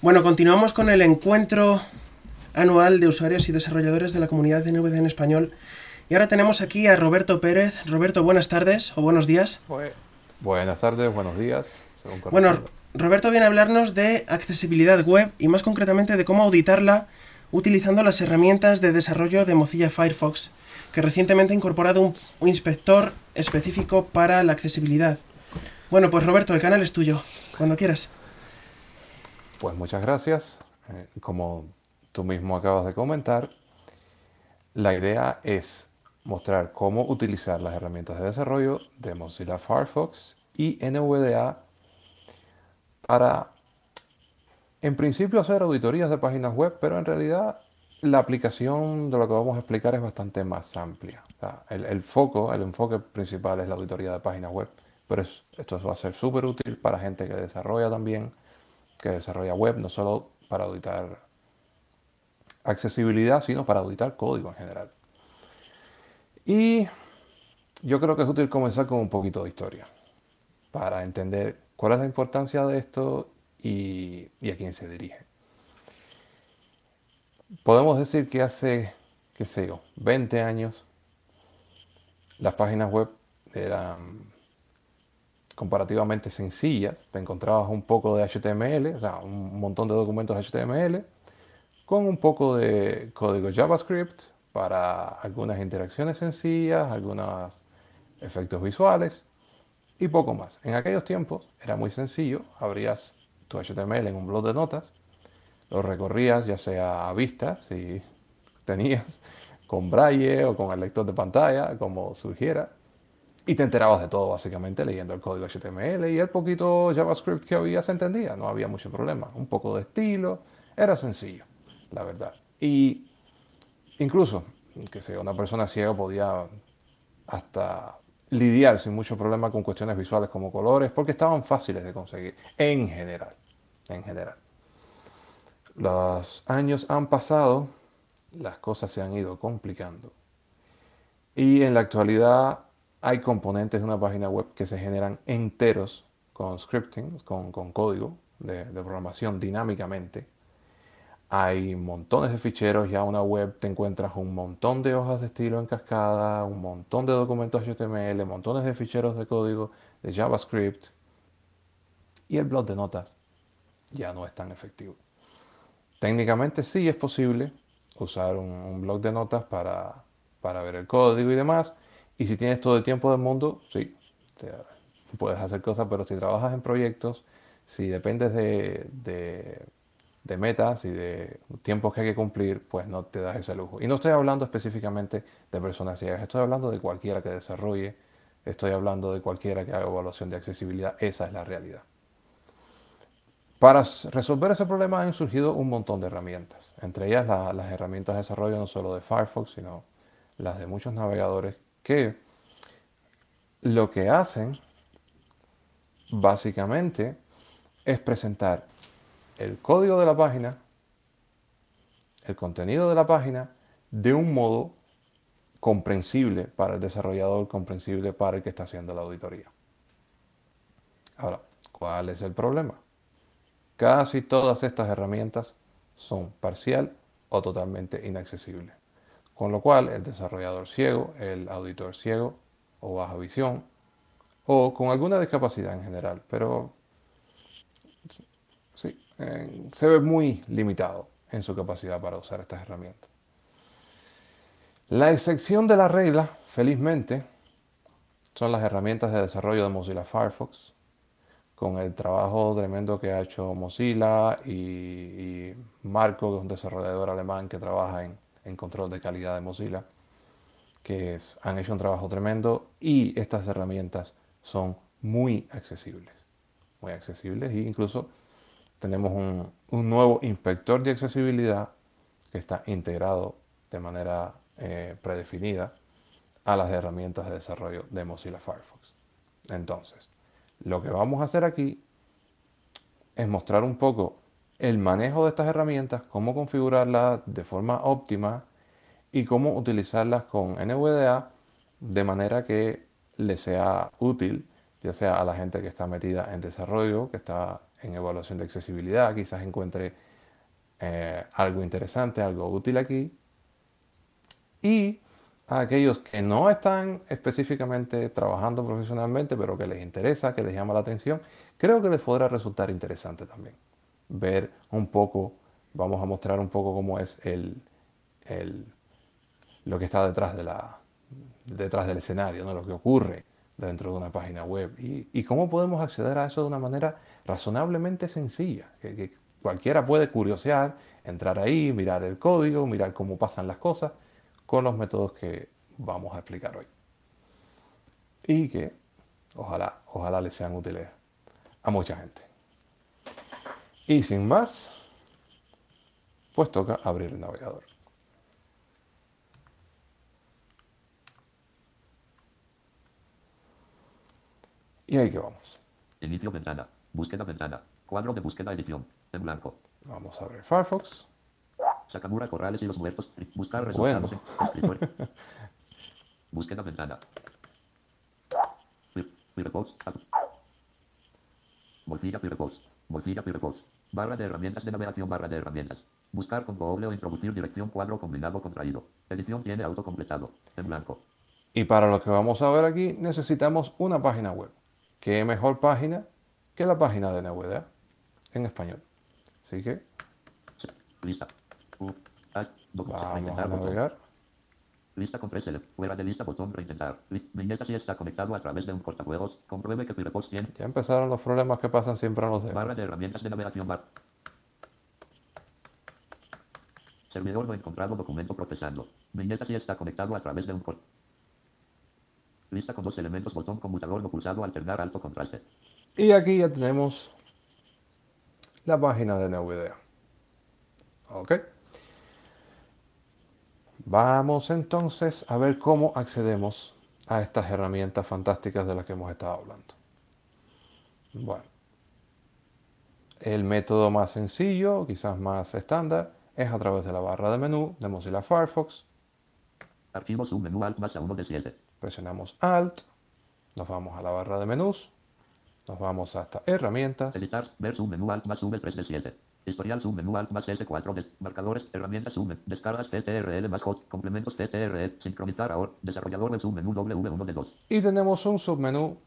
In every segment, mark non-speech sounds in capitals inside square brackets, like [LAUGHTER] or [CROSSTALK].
Bueno, continuamos con el encuentro anual de usuarios y desarrolladores de la comunidad de NVD en español. Y ahora tenemos aquí a Roberto Pérez. Roberto, buenas tardes o buenos días. Buenas tardes, buenos días. Bueno, Roberto viene a hablarnos de accesibilidad web y más concretamente de cómo auditarla utilizando las herramientas de desarrollo de Mozilla Firefox, que recientemente ha incorporado un, inspector específico para la accesibilidad. Bueno, pues Roberto, el canal es tuyo, cuando quieras. Pues muchas gracias. Eh, como tú mismo acabas de comentar, la idea es mostrar cómo utilizar las herramientas de desarrollo de Mozilla Firefox y NVDA para, en principio, hacer auditorías de páginas web, pero en realidad la aplicación de lo que vamos a explicar es bastante más amplia. el, foco, el enfoque principal es la auditoría de páginas web, pero esto va a ser súper útil para gente que desarrolla también, que desarrolla web, no solo para auditar accesibilidad, sino para auditar código en general. Y yo creo que es útil comenzar con un poquito de historia para entender cuál es la importancia de esto y, a quién se dirige. Podemos decir que hace, qué sé yo, 20 años, las páginas web eran comparativamente sencillas. Te encontrabas un poco de HTML, o sea, un montón de documentos HTML, con un poco de código JavaScript para algunas interacciones sencillas, algunos efectos visuales y poco más. En aquellos tiempos era muy sencillo, abrías tu HTML en un blog de notas, lo recorrías ya sea a vista, si tenías, con braille o con el lector de pantalla, como surgiera, y te enterabas de todo básicamente leyendo el código HTML y el poquito JavaScript que había se entendía, no había mucho problema. Un poco de estilo, era sencillo la verdad. Y incluso, que sea una persona ciega podía hasta lidiar sin mucho problema con cuestiones visuales como colores, porque estaban fáciles de conseguir, en general, en general. Los años han pasado, las cosas se han ido complicando. Y en la actualidad hay componentes de una página web que se generan enteros con scripting, con, código de programación dinámicamente hay montones de ficheros, ya una web te encuentras un montón de hojas de estilo en cascada, un montón de documentos HTML, montones de ficheros de código de JavaScript y el blog de notas ya no es tan efectivo. Técnicamente sí es posible usar un, blog de notas para, ver el código y demás. Y si tienes todo el tiempo del mundo, sí, puedes hacer cosas, pero si trabajas en proyectos, si dependes de de metas y de tiempos que hay que cumplir, pues no te das ese lujo. Y no estoy hablando específicamente de personas ciegas, estoy hablando de cualquiera que desarrolle, estoy hablando de cualquiera que haga evaluación de accesibilidad, esa es la realidad. Para resolver ese problema han surgido un montón de herramientas, entre ellas las herramientas de desarrollo no solo de Firefox, sino las de muchos navegadores que lo que hacen básicamente es presentar el código de la página, el contenido de la página, de un modo comprensible para el desarrollador, comprensible para el que está haciendo la auditoría. Ahora, ¿cuál es el problema? Casi todas estas herramientas son parcial o totalmente inaccesibles. Con lo cual, el desarrollador ciego, el auditor ciego o baja visión, o con alguna discapacidad en general, pero sí, se ve muy limitado en su capacidad para usar estas herramientas. La excepción de la regla, felizmente, son las herramientas de desarrollo de Mozilla Firefox, con el trabajo tremendo que ha hecho Mozilla y, Marco, que es un desarrollador alemán que trabaja en, control de calidad de Mozilla, que han hecho un trabajo tremendo y estas herramientas son muy accesibles, muy accesibles e incluso tenemos un, nuevo inspector de accesibilidad que está integrado de manera eh, predefinida a las herramientas de desarrollo de Mozilla Firefox. Entonces, lo que vamos a hacer aquí es mostrar un poco el manejo de estas herramientas, cómo configurarlas de forma óptima y cómo utilizarlas con NVDA de manera que le sea útil, ya sea a la gente que está metida en desarrollo, que está en evaluación de accesibilidad, quizás encuentre eh, algo interesante, algo útil aquí. Y a aquellos que no están específicamente trabajando profesionalmente, pero que les interesa, que les llama la atención, creo que les podrá resultar interesante también. Ver un poco, vamos a mostrar un poco cómo es el, lo que está detrás, de la, detrás del escenario, ¿no? lo que ocurre dentro de una página web y, cómo podemos acceder a eso de una manera razonablemente sencilla, que cualquiera puede curiosear, entrar ahí, mirar el código, mirar cómo pasan las cosas con los métodos que vamos a explicar hoy. Y que ojalá, ojalá les sean útiles a mucha gente. Y sin más, pues toca abrir el navegador. Y ahí que vamos. Inicio ventana. Búsqueda ventana. Cuadro de búsqueda edición. En blanco. Vamos a abrir Firefox. Sakamura Corrales y los muertos. Buscar resultados bueno. en [LAUGHS] Búsqueda ventana. Firefox. Mozilla Firefox. Mozilla Firefox. Barra de herramientas de navegación. Barra de herramientas. Buscar con doble o introducir dirección cuadro combinado contraído. Edición tiene autocompletado. En blanco. Y para lo que vamos a ver aquí necesitamos una página web. ¿Qué mejor página que la página de NVDA en español? Así que lista. Vamos a navegar. Lista con 3 Fuera de lista, botón reintentar. Viñeta si está conectado a través de un cortafuegos. Compruebe que Firefox tiene. Ya empezaron los problemas que pasan siempre en los dedos. Barra de herramientas de navegación bar. Servidor no encontrado documento procesando. Viñeta si está conectado a través de un cortafuegos. Lista con dos elementos, botón conmutador no pulsado, alternar alto contraste. Y aquí ya tenemos la página de NVIDIA. Ok. Vamos entonces a ver cómo accedemos a estas herramientas fantásticas de las que hemos estado hablando. Bueno, el método más sencillo, quizás más estándar, es a través de la barra de menú de Mozilla Firefox. Archivos menú Alt más a 1 de 7. Presionamos Alt, nos vamos a la barra de menús, nos vamos hasta herramientas. Editar, ver Alt más V 3 de 7. Historial menú Alt más S4 de marcadores, herramientas zoom, descargas TTRL más hot, complementos TTRL, sincronizar ahora, desarrollador web menú W1 de 2. Y tenemos un submenú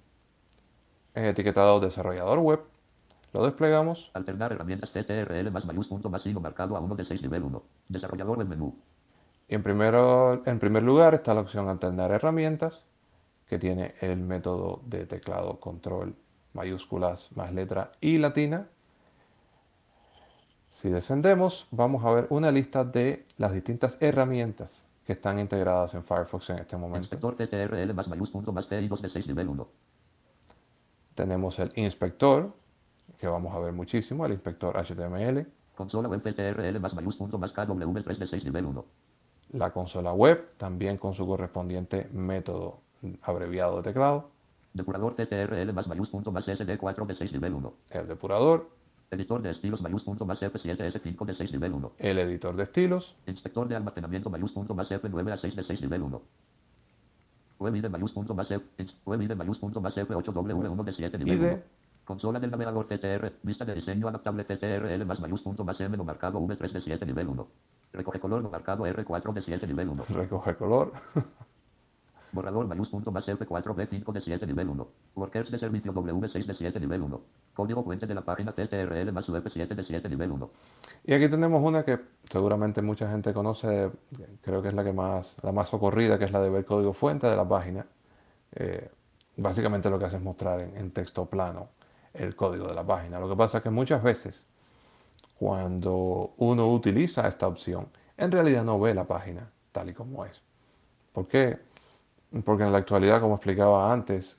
etiquetado desarrollador web. Lo desplegamos. Alternar herramientas TTRL más mayús punto más signo marcado a 1 de 6 nivel 1. Desarrollador web menú. Y en, primero, en primer lugar está la opción alternar herramientas, que tiene el método de teclado control mayúsculas más letra y latina. Si descendemos, vamos a ver una lista de las distintas herramientas que están integradas en Firefox en este momento. TTRL más más TI 2 de 6 nivel 1. Tenemos el inspector, que vamos a ver muchísimo, el inspector HTML. Consola web TTRL más más KW 3 de 6 nivel 1 la consola web, también con su correspondiente método abreviado de teclado. Depurador TTRL más mayús punto más SD4 de 6 nivel 1. El depurador. Editor de estilos mayús punto más F7S5 de 6 nivel 1. El editor de estilos. Inspector de almacenamiento mayús punto más F9 a 6 de 6 nivel 1. Web mayús punto más F, web mayús punto más F8W1 de 7 nivel 1. Consola del navegador TTR, vista de diseño adaptable TTRL más mayús punto más M no marcado V3 de 7 nivel 1. Recoge color no marcado R4 de 7 nivel 1. Recoge color. [LAUGHS] Borrador mayús punto más F4 B5 de 7 nivel 1. Workers de servicio W6 de 7 nivel 1. Código fuente de la página TTRL más F7 de 7 nivel 1. Y aquí tenemos una que seguramente mucha gente conoce, creo que es la que más, la más socorrida, que es la de ver código fuente de la página. Eh, básicamente lo que hace es mostrar en, en texto plano el código de la página. Lo que pasa es que muchas veces cuando uno utiliza esta opción, en realidad no ve la página tal y como es. ¿Por qué? Porque en la actualidad, como explicaba antes,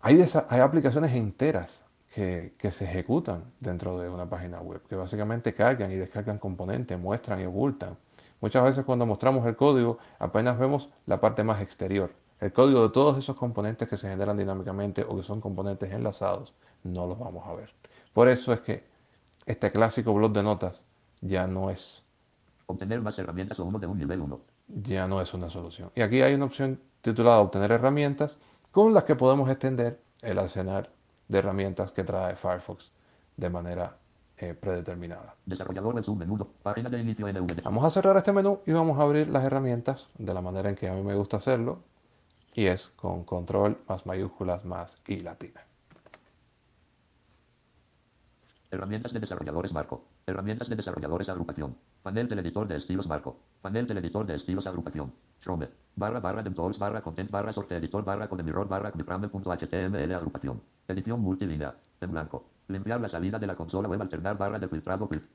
hay, hay aplicaciones enteras que, que, se ejecutan dentro de una página web, que básicamente cargan y descargan componentes, muestran y ocultan. Muchas veces cuando mostramos el código apenas vemos la parte más exterior. El código de todos esos componentes que se generan dinámicamente o que son componentes enlazados, no los vamos a ver. Por eso es que este clásico blog de notas ya no es. Obtener más herramientas o uno de un nivel 1. Ya no es una solución. Y aquí hay una opción titulada Obtener herramientas con las que podemos extender el arsenal de herramientas que trae Firefox de manera eh, predeterminada. Desarrollador web submenú. Página de inicio. Vamos a cerrar este menú y vamos a abrir las herramientas de la manera en que a mí me gusta hacerlo y es con control más mayúsculas más y latina. Herramientas de desarrolladores marco. Herramientas de desarrolladores agrupación. Panel del editor de estilos marco. Panel del editor de estilos agrupación. Chrome. Barra barra de tools barra content barra sorte editor barra con mirror barra html agrupación. Edición multilínea. En blanco. Limpiar la salida de la consola web alternar barra de filtrado fil-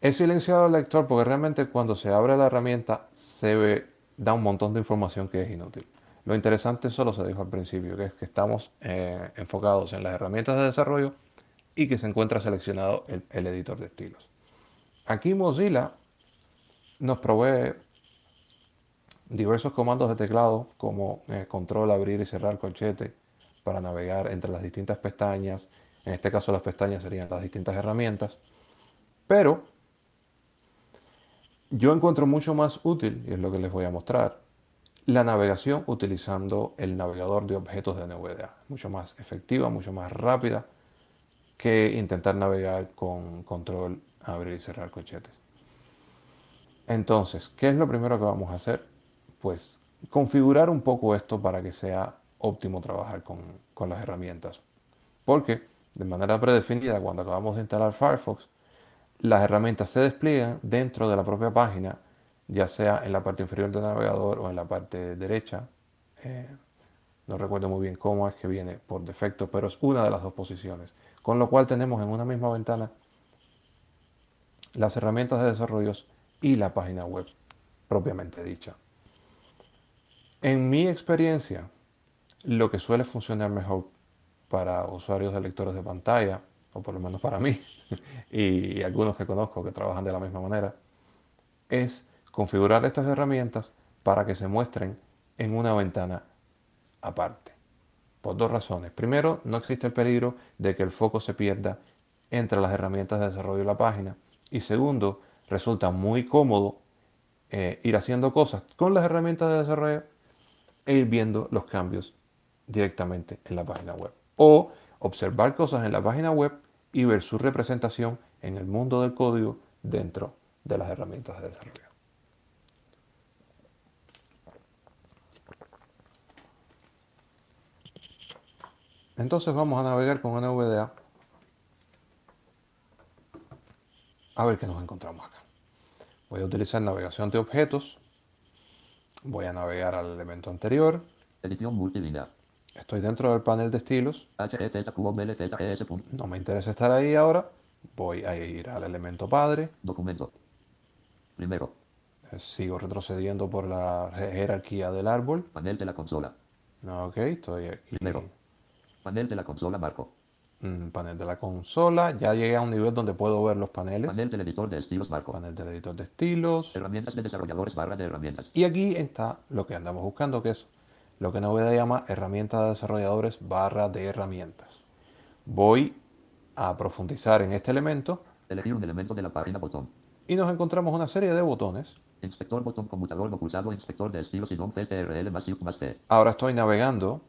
He silenciado el lector porque realmente cuando se abre la herramienta se ve, da un montón de información que es inútil. Lo interesante solo se dijo al principio, que es que estamos eh, enfocados en las herramientas de desarrollo y que se encuentra seleccionado el, editor de estilos. Aquí Mozilla nos provee diversos comandos de teclado como eh, control, abrir y cerrar corchete para navegar entre las distintas pestañas. En este caso las pestañas serían las distintas herramientas. Pero yo encuentro mucho más útil, y es lo que les voy a mostrar, la navegación utilizando el navegador de objetos de NVDA. Mucho más efectiva, mucho más rápida que intentar navegar con control, abrir y cerrar corchetes. Entonces, ¿qué es lo primero que vamos a hacer? Pues configurar un poco esto para que sea óptimo trabajar con, con las herramientas. Porque de manera predefinida, cuando acabamos de instalar Firefox, las herramientas se despliegan dentro de la propia página, ya sea en la parte inferior del navegador o en la parte derecha. Eh, no recuerdo muy bien cómo es que viene por defecto, pero es una de las dos posiciones. Con lo cual tenemos en una misma ventana las herramientas de desarrollos y la página web propiamente dicha. En mi experiencia, lo que suele funcionar mejor para usuarios de lectores de pantalla, o por lo menos para mí, [LAUGHS] y algunos que conozco que trabajan de la misma manera, es configurar estas herramientas para que se muestren en una ventana aparte. Por dos razones. Primero, no existe el peligro de que el foco se pierda entre las herramientas de desarrollo de la página. Y segundo, resulta muy cómodo eh, ir haciendo cosas con las herramientas de desarrollo e ir viendo los cambios directamente en la página web. O observar cosas en la página web y ver su representación en el mundo del código dentro de las herramientas de desarrollo. Entonces vamos a navegar con NVDA a ver qué nos encontramos acá. Voy a utilizar navegación de objetos. Voy a navegar al elemento anterior. Edición multilínea. Estoy dentro del panel de estilos. No me interesa estar ahí ahora. Voy a ir al elemento padre. Documento. Primero. Eh, Sigo retrocediendo por la je- jerarquía del árbol. Panel de la consola. Ok, estoy aquí. Primero. Panel de la consola marco. Mm, panel de la consola. Ya llegué a un nivel donde puedo ver los paneles. Panel del editor de estilos marco. Panel del editor de estilos. Herramientas de desarrolladores barra de herramientas. Y aquí está lo que andamos buscando, que es lo que NVIDIA llama herramienta de desarrolladores barra de herramientas. Voy a profundizar en este elemento Elegir un elemento de la página botón. y nos encontramos una serie de botones. Inspector botón conmutador no pulsado. Inspector de estilos y don CTRL más más T. Ahora estoy navegando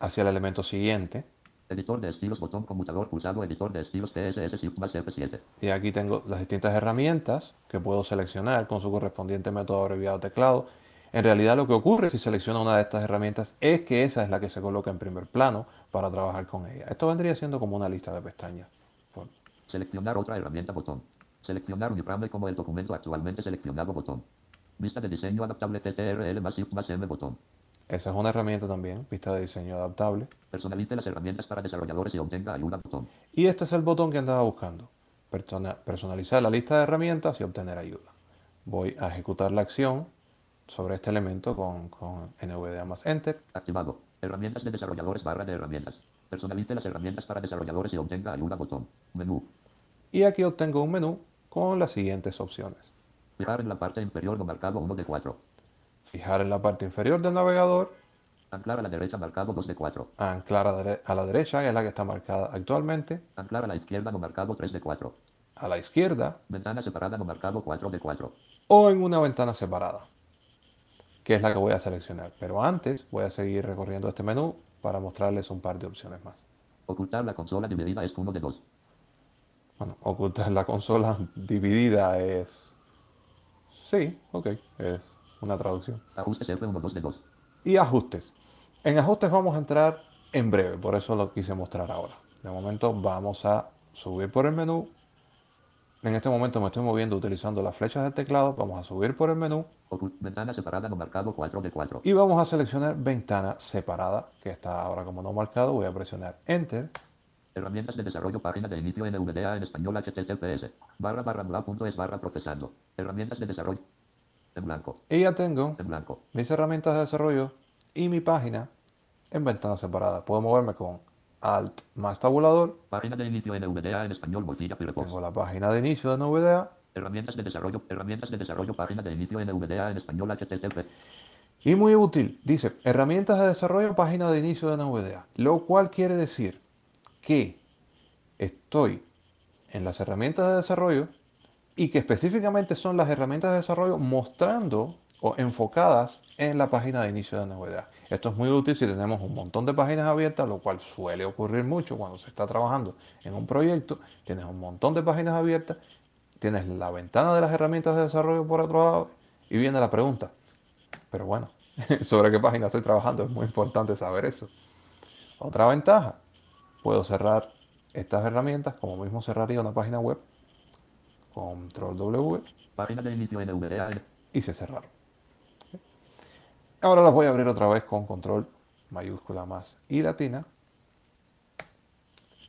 hacia el elemento siguiente Editor de estilos botón conmutador pulsado. Editor de estilos CSS Shift más F7. y aquí tengo las distintas herramientas que puedo seleccionar con su correspondiente método abreviado teclado. En realidad lo que ocurre si selecciono una de estas herramientas es que esa es la que se coloca en primer plano para trabajar con ella. Esto vendría siendo como una lista de pestañas. Seleccionar otra herramienta botón. Seleccionar uniframe como el documento actualmente seleccionado botón. Vista de diseño adaptable CTRL más Shift más M botón. Esa es una herramienta también, vista de diseño adaptable. Personalice las herramientas para desarrolladores y obtenga ayuda botón. Y este es el botón que andaba buscando. Persona- personalizar la lista de herramientas y obtener ayuda. Voy a ejecutar la acción sobre este elemento con, con NVDA más Enter. Activado. Herramientas de desarrolladores barra de herramientas. Personalice las herramientas para desarrolladores y obtenga ayuda botón. Menú. Y aquí obtengo un menú con las siguientes opciones. Fijar en la parte inferior no marcado 1 de 4. Fijar en la parte inferior del navegador, Anclar a la derecha marcado 2 de 4. anclar a, dere- a la derecha, que es la que está marcada actualmente, Anclar a la izquierda no marcado 3 de 4. a la izquierda Ventana separada no marcado 4 de 4. o en una ventana separada, que es la que voy a seleccionar. Pero antes voy a seguir recorriendo este menú para mostrarles un par de opciones más. Ocultar la consola dividida es uno de dos. Bueno, ocultar la consola [LAUGHS] dividida es... Sí, ok, es una traducción. Ajustes F1 de 2. Y ajustes. En ajustes vamos a entrar en breve, por eso lo quise mostrar ahora. De momento vamos a subir por el menú. En este momento me estoy moviendo utilizando las flechas del teclado. Vamos a subir por el menú ventana separada no marcado 4 de 4. y vamos a seleccionar ventana separada, que está ahora como no marcado. Voy a presionar Enter. Herramientas de desarrollo, página de inicio NVDA en español HTTPS. Barra barra bla punto es barra procesando. Herramientas de desarrollo. En blanco. Y ya tengo En blanco. mis herramientas de desarrollo y mi página en ventana separada. Puedo moverme con Alt más tabulador. Página de inicio NVDA en español bolsilla Firefox. Tengo la página de inicio de NVDA Herramientas de desarrollo. Herramientas de desarrollo, página de inicio NVDA en español HTTP. Y muy útil, dice, herramientas de desarrollo, página de inicio de NVDA. Lo cual quiere decir que estoy en las herramientas de desarrollo y que específicamente son las herramientas de desarrollo mostrando o enfocadas en la página de inicio de NVDA. Esto es muy útil si tenemos un montón de páginas abiertas, lo cual suele ocurrir mucho cuando se está trabajando en un proyecto. Tienes un montón de páginas abiertas, tienes la ventana de las herramientas de desarrollo por otro lado y viene la pregunta, pero bueno, [LAUGHS] sobre qué página estoy trabajando es muy importante saber eso. Otra ventaja, puedo cerrar estas herramientas como mismo cerraría una página web. Control W Página de inicio NVDA y se cerraron. Ahora las voy a abrir otra vez con control mayúscula más y latina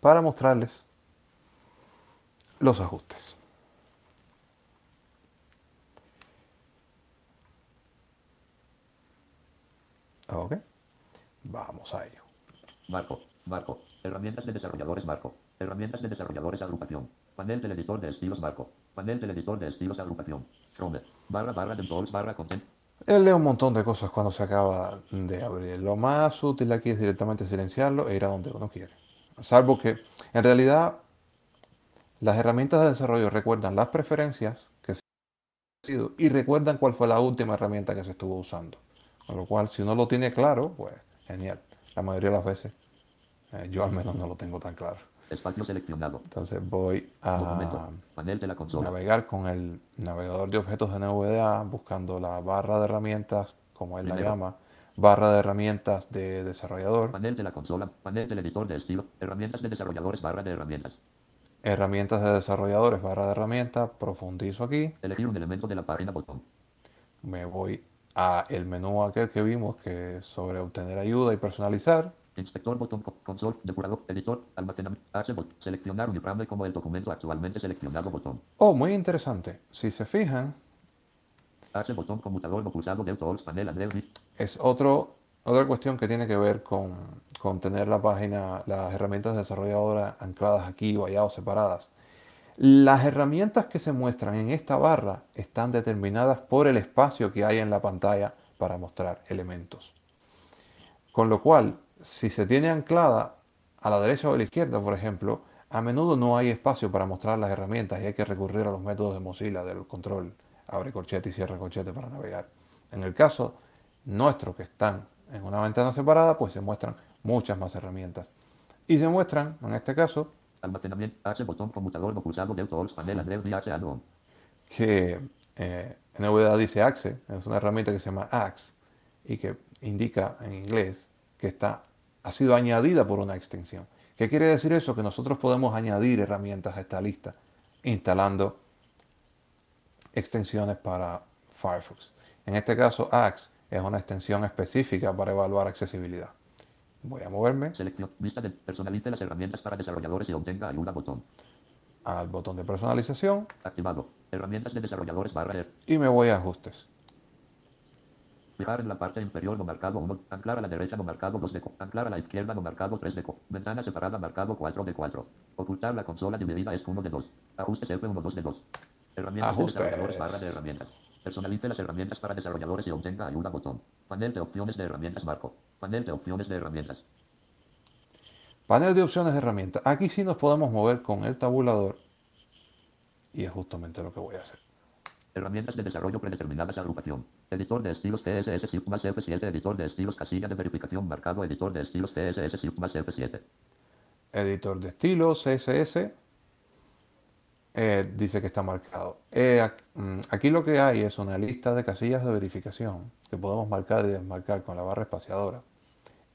para mostrarles los ajustes. Ok, vamos a ello. Marco. Marco. Herramientas de desarrolladores Marco. Herramientas de desarrolladores agrupación. Panel del editor de estilos Marco. Panel del editor de estilos agrupación. Chrome. Barra barra de tools barra content. Él lee un montón de cosas cuando se acaba de abrir. Lo más útil aquí es directamente silenciarlo e ir a donde uno quiere. Salvo que en realidad las herramientas de desarrollo recuerdan las preferencias que se han sido y recuerdan cuál fue la última herramienta que se estuvo usando. Con lo cual, si uno lo tiene claro, pues genial. La mayoría de las veces, eh, yo al menos no lo tengo tan claro. Espacio seleccionado. Entonces voy a Documento. Panel de la consola. navegar con el navegador de objetos de NVDA buscando la barra de herramientas, como él la Primero. llama, barra de herramientas de desarrollador, Panel de la consola. Panel del editor de estilo. Herramientas de desarrolladores barra de herramientas. herramientas de desarrolladores, barra de herramientas, profundizo aquí, Elegir un elemento de la página botón. me voy a el menú aquel que vimos que sobre obtener ayuda y personalizar, Inspector botón co- console depurador editor almacenamiento seleccionar uniframe como el documento actualmente seleccionado botón Oh, muy interesante. Si se fijan, H botón conmutador pulsado del tools panel es otro, otra cuestión que tiene que ver con, con tener la página, las herramientas desarrolladoras ancladas aquí o allá o separadas. Las herramientas que se muestran en esta barra están determinadas por el espacio que hay en la pantalla para mostrar elementos. Con lo cual, si se tiene anclada a la derecha o a la izquierda, por ejemplo, a menudo no hay espacio para mostrar las herramientas y hay que recurrir a los métodos de Mozilla del control abre corchete y cierra corchete para navegar. En el caso nuestro que están en una ventana separada, pues se muestran muchas más herramientas. Y se muestran, en este caso, botón conmutador no panel que eh, NVDA dice Axe, es una herramienta que se llama Axe y que indica en inglés que está, ha sido añadida por una extensión. ¿Qué quiere decir eso? Que nosotros podemos añadir herramientas a esta lista instalando extensiones para Firefox. En este caso, Axe es una extensión específica para evaluar accesibilidad. Voy a moverme selección vista de personalice las herramientas para desarrolladores y obtenga ayuda botón al botón de personalización activado herramientas de desarrolladores barra y me voy a ajustes. Fijar en la parte inferior no marcado 1, anclar a la derecha no marcado 2 de co, anclar a la izquierda no marcado 3 de ventana separada marcado 4 de 4. Ocultar la consola dividida es 1 de 2. Ajustes F1 2 de 2. Herramientas Ajustes. de desarrolladores barra de herramientas. Personalice las herramientas para desarrolladores y obtenga ayuda botón. Panel de opciones de herramientas marco. Panel de opciones de herramientas. Panel de opciones de herramientas. Aquí sí nos podemos mover con el tabulador y es justamente lo que voy a hacer. Herramientas de desarrollo predeterminadas agrupación. Editor de estilos CSS Shift más F7. Editor de estilos casilla de verificación marcado. Editor de estilos CSS Shift más F7. editor de estilo, CSS, eh, dice que está marcado. Eh, mm, aquí lo que hay es una lista de casillas de verificación que podemos marcar y desmarcar con la barra espaciadora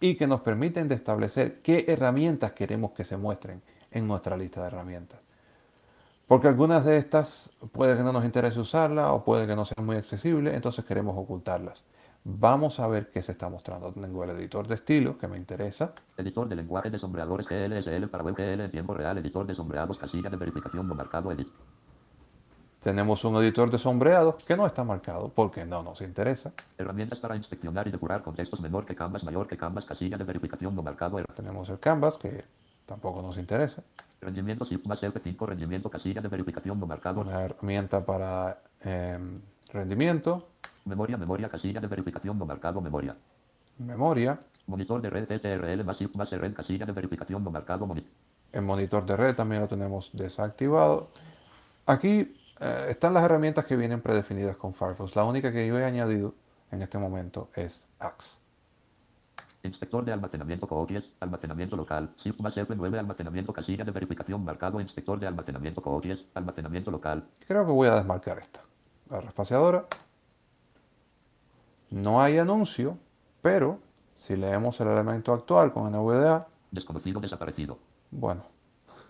y que nos permiten de establecer qué herramientas queremos que se muestren en nuestra lista de herramientas. Porque algunas de estas puede que no nos interese usarlas o puede que no sean muy accesibles, entonces queremos ocultarlas. Vamos a ver qué se está mostrando. Tengo el editor de estilo que me interesa. Editor de lenguaje de sombreadores GLSL para web GL en tiempo real. Editor de sombreados, casilla de verificación no marcado. Edit. Tenemos un editor de sombreados que no está marcado porque no nos interesa. Herramientas para inspeccionar y depurar contextos menor que Canvas, mayor que Canvas, casilla de verificación no marcado. Tenemos el Canvas que tampoco nos interesa. Rendimiento SIP más F5, rendimiento casilla de verificación no marcado. Una herramienta para eh, rendimiento. Memoria, memoria, casilla de verificación no marcado, memoria. Memoria. Monitor de red TTRL más SIP más red, casilla de verificación no marcado, monitor. El monitor de red también lo tenemos desactivado. Aquí eh, están las herramientas que vienen predefinidas con Firefox. La única que yo he añadido en este momento es Axe. Inspector de almacenamiento cookies, almacenamiento local, más F9, almacenamiento casilla de verificación marcado, inspector de almacenamiento cookies, almacenamiento local. Creo que voy a desmarcar esta. La espaciadora. No hay anuncio, pero si leemos el elemento actual con NVDA. Desconocido desaparecido. Bueno,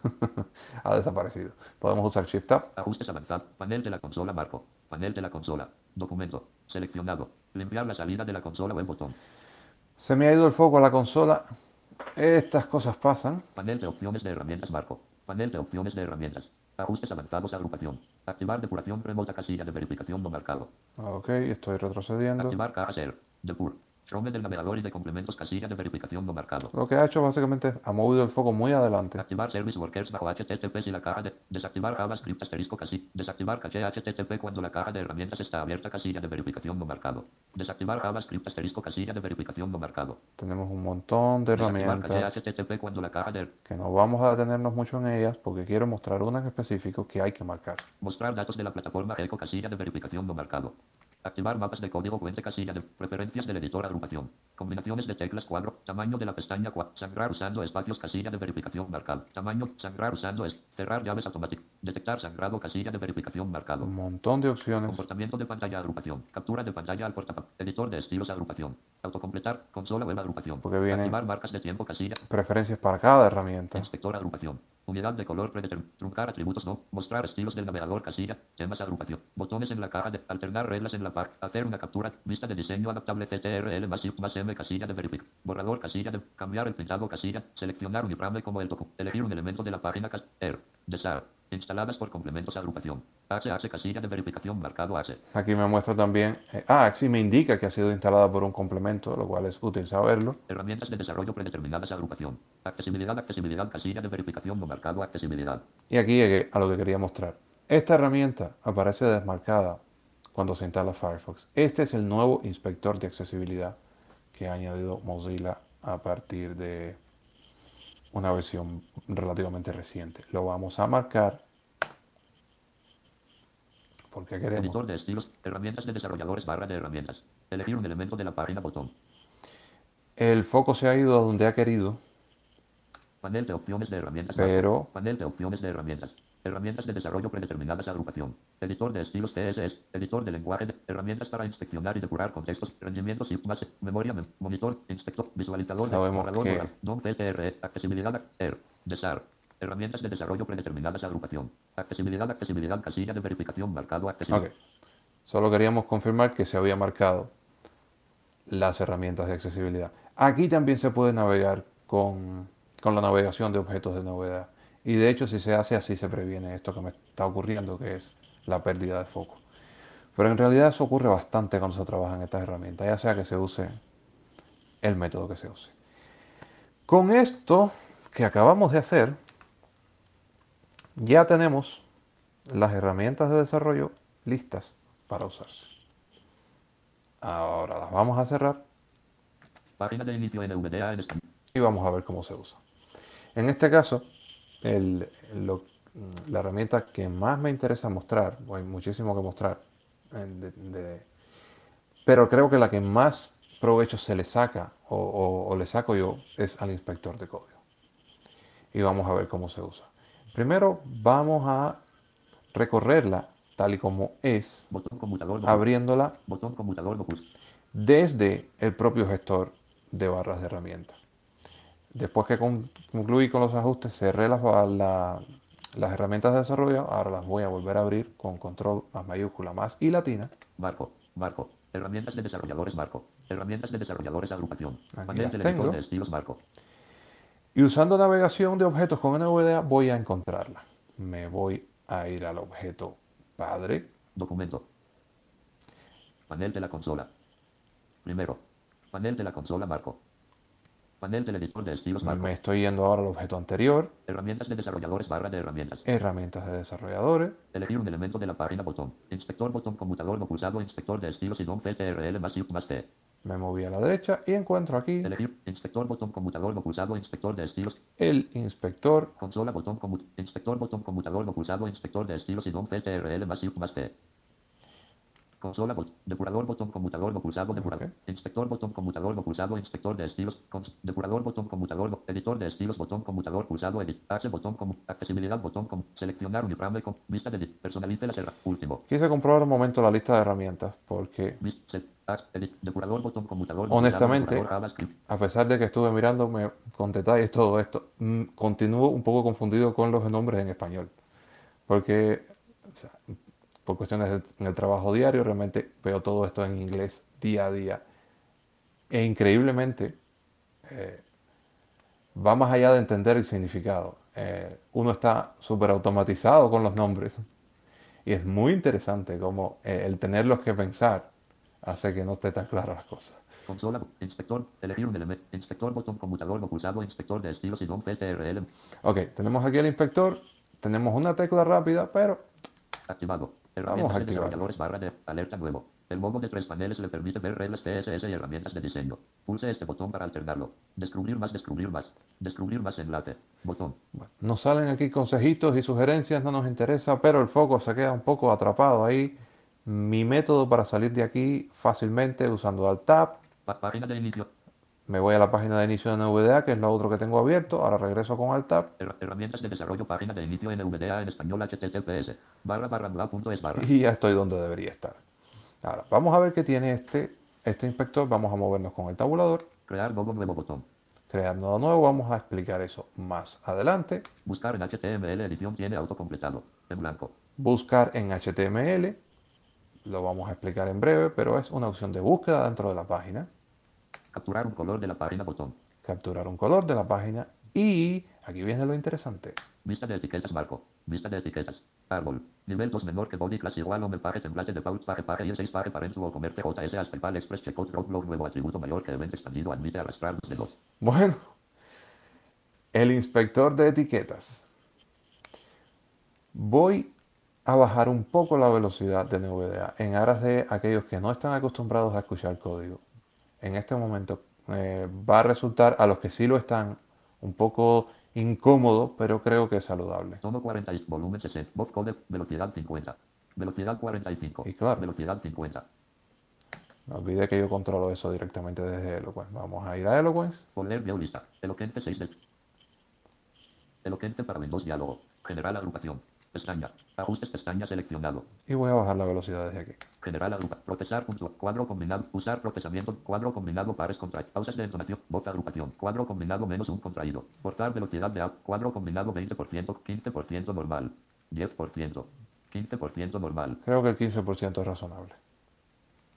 [LAUGHS] ha desaparecido. Podemos usar Shift Tab. Ajustes avanzados. Panel de la consola marco. Panel de la consola. Documento. Seleccionado. Limpiar la salida de la consola o el botón. Se me ha ido el foco a la consola. Estas cosas pasan. Panel de opciones de herramientas marco. Panel de opciones de herramientas. Ajustes avanzados agrupación. Activar depuración remota casilla de verificación no marcado. Ok, estoy retrocediendo. Activar cacher. Depur. Chrome del navegador y de complementos casilla de verificación no marcado. Lo que ha hecho básicamente ha movido el foco muy adelante. Activar Service Workers bajo HTTP si la caja de desactivar JavaScript asterisco casilla. Desactivar caché HTTP cuando la caja de herramientas está abierta casilla de verificación no marcado. Desactivar JavaScript asterisco casilla de verificación no marcado. Tenemos un montón de Desactivar caché herramientas HTTP cuando la caja de que no vamos a detenernos mucho en ellas porque quiero mostrar una en específico que hay que marcar. mostrar datos de la plataforma Eco casilla de verificación no marcado. Activar mapas de código fuente casilla de preferencias del editor agrupación. Combinaciones de teclas cuadro. Tamaño de la pestaña cuadro. Sangrar usando espacios casilla de verificación marcado. Tamaño. Sangrar usando es. Cerrar llaves automáticas. Detectar sangrado casilla de verificación marcado. Un montón de opciones. Comportamiento de pantalla agrupación. Captura de pantalla al portapap. Editor de estilos agrupación. Autocompletar. Consola web agrupación. Porque viene- Activar marcas de tiempo casilla. Preferencias para cada herramienta. Inspector agrupación. Unidad de color predeterminado. Truncar atributos no. Mostrar estilos del navegador casilla. Temas agrupación. Botones en la caja de alternar reglas en la par. Hacer una captura. Vista de diseño adaptable CTRL más Shift más M casilla de verific. Borrador casilla de cambiar el pintado casilla. Seleccionar uniframe como el toco. Elegir un elemento de la página cas er. Desar. Instaladas por complementos agrupación. HH casilla de verificación marcado H. Aquí me muestra también. eh, ah, sí me indica que ha sido instalada por un complemento, lo cual es útil saberlo. Herramientas de desarrollo predeterminadas agrupación. Accesibilidad, accesibilidad, casilla de verificación no marcado, accesibilidad. Y aquí llegué a lo que quería mostrar. Esta herramienta aparece desmarcada cuando se instala Firefox. Este es el nuevo inspector de accesibilidad que ha añadido Mozilla a partir de una versión relativamente reciente. Lo vamos a marcar porque queremos. Editor de estilos, herramientas de desarrolladores barra de herramientas. Elegir un elemento de la página botón. El foco se ha ido a donde ha querido, Panel de opciones de herramientas. pero Panel de opciones de herramientas. Herramientas de desarrollo predeterminadas agrupación. Editor de estilos CSS. Editor de lenguaje. de- herramientas para inspeccionar y depurar contextos. Rendimiento SIP base. Memoria. mem- monitor. Inspector. Visualizador. de- Sabemos borrador, que- CTR. Accesibilidad. ER. Desar. Herramientas de desarrollo predeterminadas agrupación. Accesibilidad. Accesibilidad. Casilla de verificación marcado. Accesibilidad. Ok. Solo queríamos confirmar que se había marcado las herramientas de accesibilidad. Aquí también se puede navegar con, con la navegación de objetos de novedad. Y de hecho, si se hace así, se previene esto que me está ocurriendo, que es la pérdida de foco. Pero en realidad eso ocurre bastante cuando se trabaja en estas herramientas, ya sea que se use el método que se use. Con esto que acabamos de hacer, ya tenemos las herramientas de desarrollo listas para usarse. Ahora las vamos a cerrar Página de inicio NVDA en español. y vamos a ver cómo se usa. En este caso, el- lo- la herramienta que más me interesa mostrar, o hay muchísimo que mostrar, de- de- pero creo que la que más provecho se le saca o, o- o le saco yo es al inspector de código. y vamos a ver cómo se usa. Primero vamos a recorrerla tal y como es, Botón conmutador. Botón, abriéndola botón conmutador. Bocus. desde el propio gestor de barras de herramientas. Después que con- concluí con los ajustes, cerré las, ba- la- las herramientas de desarrollo, ahora las voy a volver a abrir con control más mayúscula más y latina. Marco. Marco. Herramientas de desarrolladores Marco. Herramientas de desarrolladores agrupación. Panel de estilos Marco. Y usando navegación de objetos con NVDA voy a encontrarla. Me voy a ir al objeto padre. Documento. Panel de la consola. Primero. Panel de la consola Marco. Panel del editor de estilos Marco. Me estoy yendo ahora al objeto anterior. Herramientas de desarrolladores barra de herramientas. Herramientas de desarrolladores. Elegir un elemento de la página botón. Inspector botón conmutador no pulsado. Inspector de estilos y don CTRL más más T. Me moví a la derecha y encuentro aquí Elegir inspector botón conmutador no pulsado. Inspector de estilos. el inspector Consola botón inspector botón conmutador no pulsado. Inspector de estilos y don CTRL más más T. Consola bot- depurador botón conmutador no pulsado. Depurador. Ok. Inspector botón conmutador no pulsado. Inspector de estilos. cons- depurador botón conmutador. no- editor de estilos botón conmutador pulsado. Edit. H botón como accesibilidad botón com- seleccionar uniprame con vista de edit. Personalice la serra. Último. Quise comprobar un momento la lista de herramientas porque. Honestamente, a pesar de que estuve mirándome con detalles todo esto, mm, continúo un poco confundido con los nombres en español. Porque o sea, por cuestiones en el trabajo diario realmente veo todo esto en inglés día a día. E increíblemente eh, va más allá de entender el significado. Eh, uno está súper automatizado con los nombres. Y es muy interesante como eh, el tenerlos que pensar hace que no esté tan claras las cosas. Consola, inspector, elegir un elemento, inspector, botón, conmutador, no pulsado, inspector de estilos y CTRL, Ok, tenemos aquí el inspector, tenemos una tecla rápida, pero activado. Vamos a desarrolladores barra de alerta nuevo. El modo de tres paneles le permite ver reglas CSS y herramientas de diseño. Pulse este botón para alternarlo. Descubrir más, descubrir más. Descubrir más enlace. Botón. bueno, nos salen aquí consejitos y sugerencias, no nos interesa, pero el foco se queda un poco atrapado ahí. Mi método para salir de aquí fácilmente usando Alt Tab, Pa- página de inicio. Me voy a la página de inicio de NVDA, que es lo otro que tengo abierto, ahora regreso con Alt Tab Her- herramientas de desarrollo. Página de inicio NVDA en español HTTPS. Barra barra barra. y ya estoy donde debería estar. Ahora, vamos a ver qué tiene este, este inspector, vamos a movernos con el tabulador, Crear nodo nuevo botón. crear nodo nuevo, vamos a explicar eso más adelante. Buscar en HTML edición tiene autocompletado. En blanco. buscar en HTML. Lo vamos a explicar en breve, pero es una opción de búsqueda dentro de la página. Capturar un color de la página botón. Capturar un color de la página. Y aquí viene lo interesante. Vista de etiquetas marco. Vista de etiquetas. Árbol. Nivel 2 menor que body class igual o me page template de paut page page y 6 page parent o comer JS as PayPal Express checkout drop blog nuevo atributo mayor que evento expandido admite arrastrar dos dedos. Bueno, el inspector de etiquetas. Voy a bajar un poco la velocidad de NVDA en aras de aquellos que no están acostumbrados a escuchar código. En este momento eh, va a resultar a los que sí lo están un poco incómodo, pero creo que es saludable. Tono 40 y volumen 60. Voz codec velocidad 50. Velocidad 45. Y claro. Velocidad 50. No olvide que yo controlo eso directamente desde Eloquence. Vamos a ir a Eloquence. Poner lista. Eloquente 6 de. Eloquente para Windows diálogo. General agrupación. Pestaña. Ajustes pestaña seleccionado. y voy a bajar la velocidad desde aquí. General agrupa. Procesar punto. Cuadro combinado. Usar procesamiento. Cuadro combinado pares contra. Pausas de entonación. Voz agrupación. Cuadro combinado menos un contraído. Forzar velocidad de app. Cuadro combinado 20%. 15% normal. 10%. 15% normal. Creo que el 15% es razonable.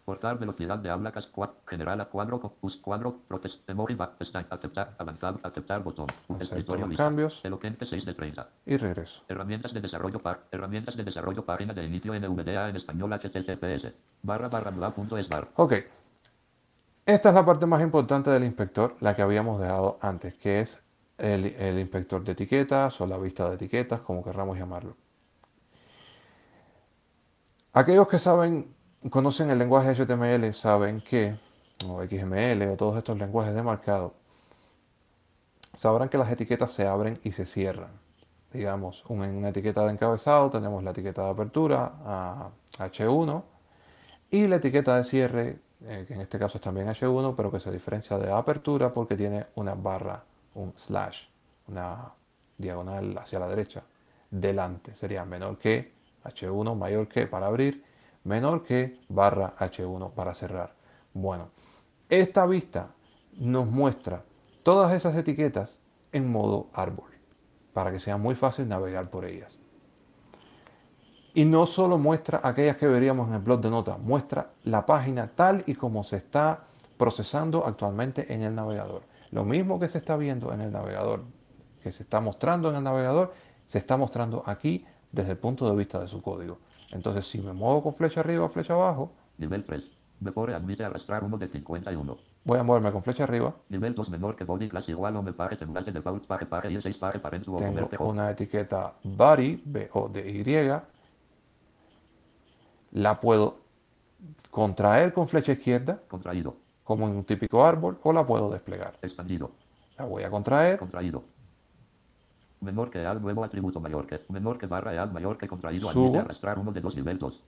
Forzar velocidad de habla cas general a cuadro con us cuadro protes memory back pestaña aceptar avanzado aceptar botón escritorio cambios. eloquente 6 de 30 Y regreso. herramientas de desarrollo par herramientas de desarrollo página de inicio NVDA en español HTTPS barra barra es barra Ok. Esta es la parte más importante del inspector, la que habíamos dejado antes, que es el, el inspector de etiquetas o la vista de etiquetas, como querramos llamarlo. Aquellos que saben, conocen el lenguaje HTML, saben que, o XML o todos estos lenguajes de marcado, sabrán que las etiquetas se abren y se cierran. Digamos, en una etiqueta de encabezado tenemos la etiqueta de apertura a H1 y la etiqueta de cierre, eh, que en este caso es también H1, pero que se diferencia de apertura porque tiene una barra, un slash, una diagonal hacia la derecha, delante. Sería menor que H1, mayor que para abrir, menor que barra H1 para cerrar. Bueno, esta vista nos muestra todas esas etiquetas en modo árbol, para que sea muy fácil navegar por ellas. Y no solo muestra aquellas que veríamos en el blog de notas, muestra la página tal y como se está procesando actualmente en el navegador. Lo mismo que se está viendo en el navegador, que se está mostrando en el navegador, se está mostrando aquí desde el punto de vista de su código. Entonces, si me muevo con flecha arriba o flecha abajo, Nivel 3. Mejor admite arrastrar 1 de 51. voy a moverme con flecha arriba. Nivel 2 menor que body class igual o me pare temblante de default pare pare y 6 pare Tengo converte una etiqueta body, B O D Y. La puedo contraer con flecha izquierda, Contraído. como en un típico árbol, o la puedo desplegar. Expandido. La voy a contraer, Contraído. Menor que al nuevo atributo mayor que. Menor que barra al mayor que contraído Subo. admite arrastrar 1 de 2 nivel 2.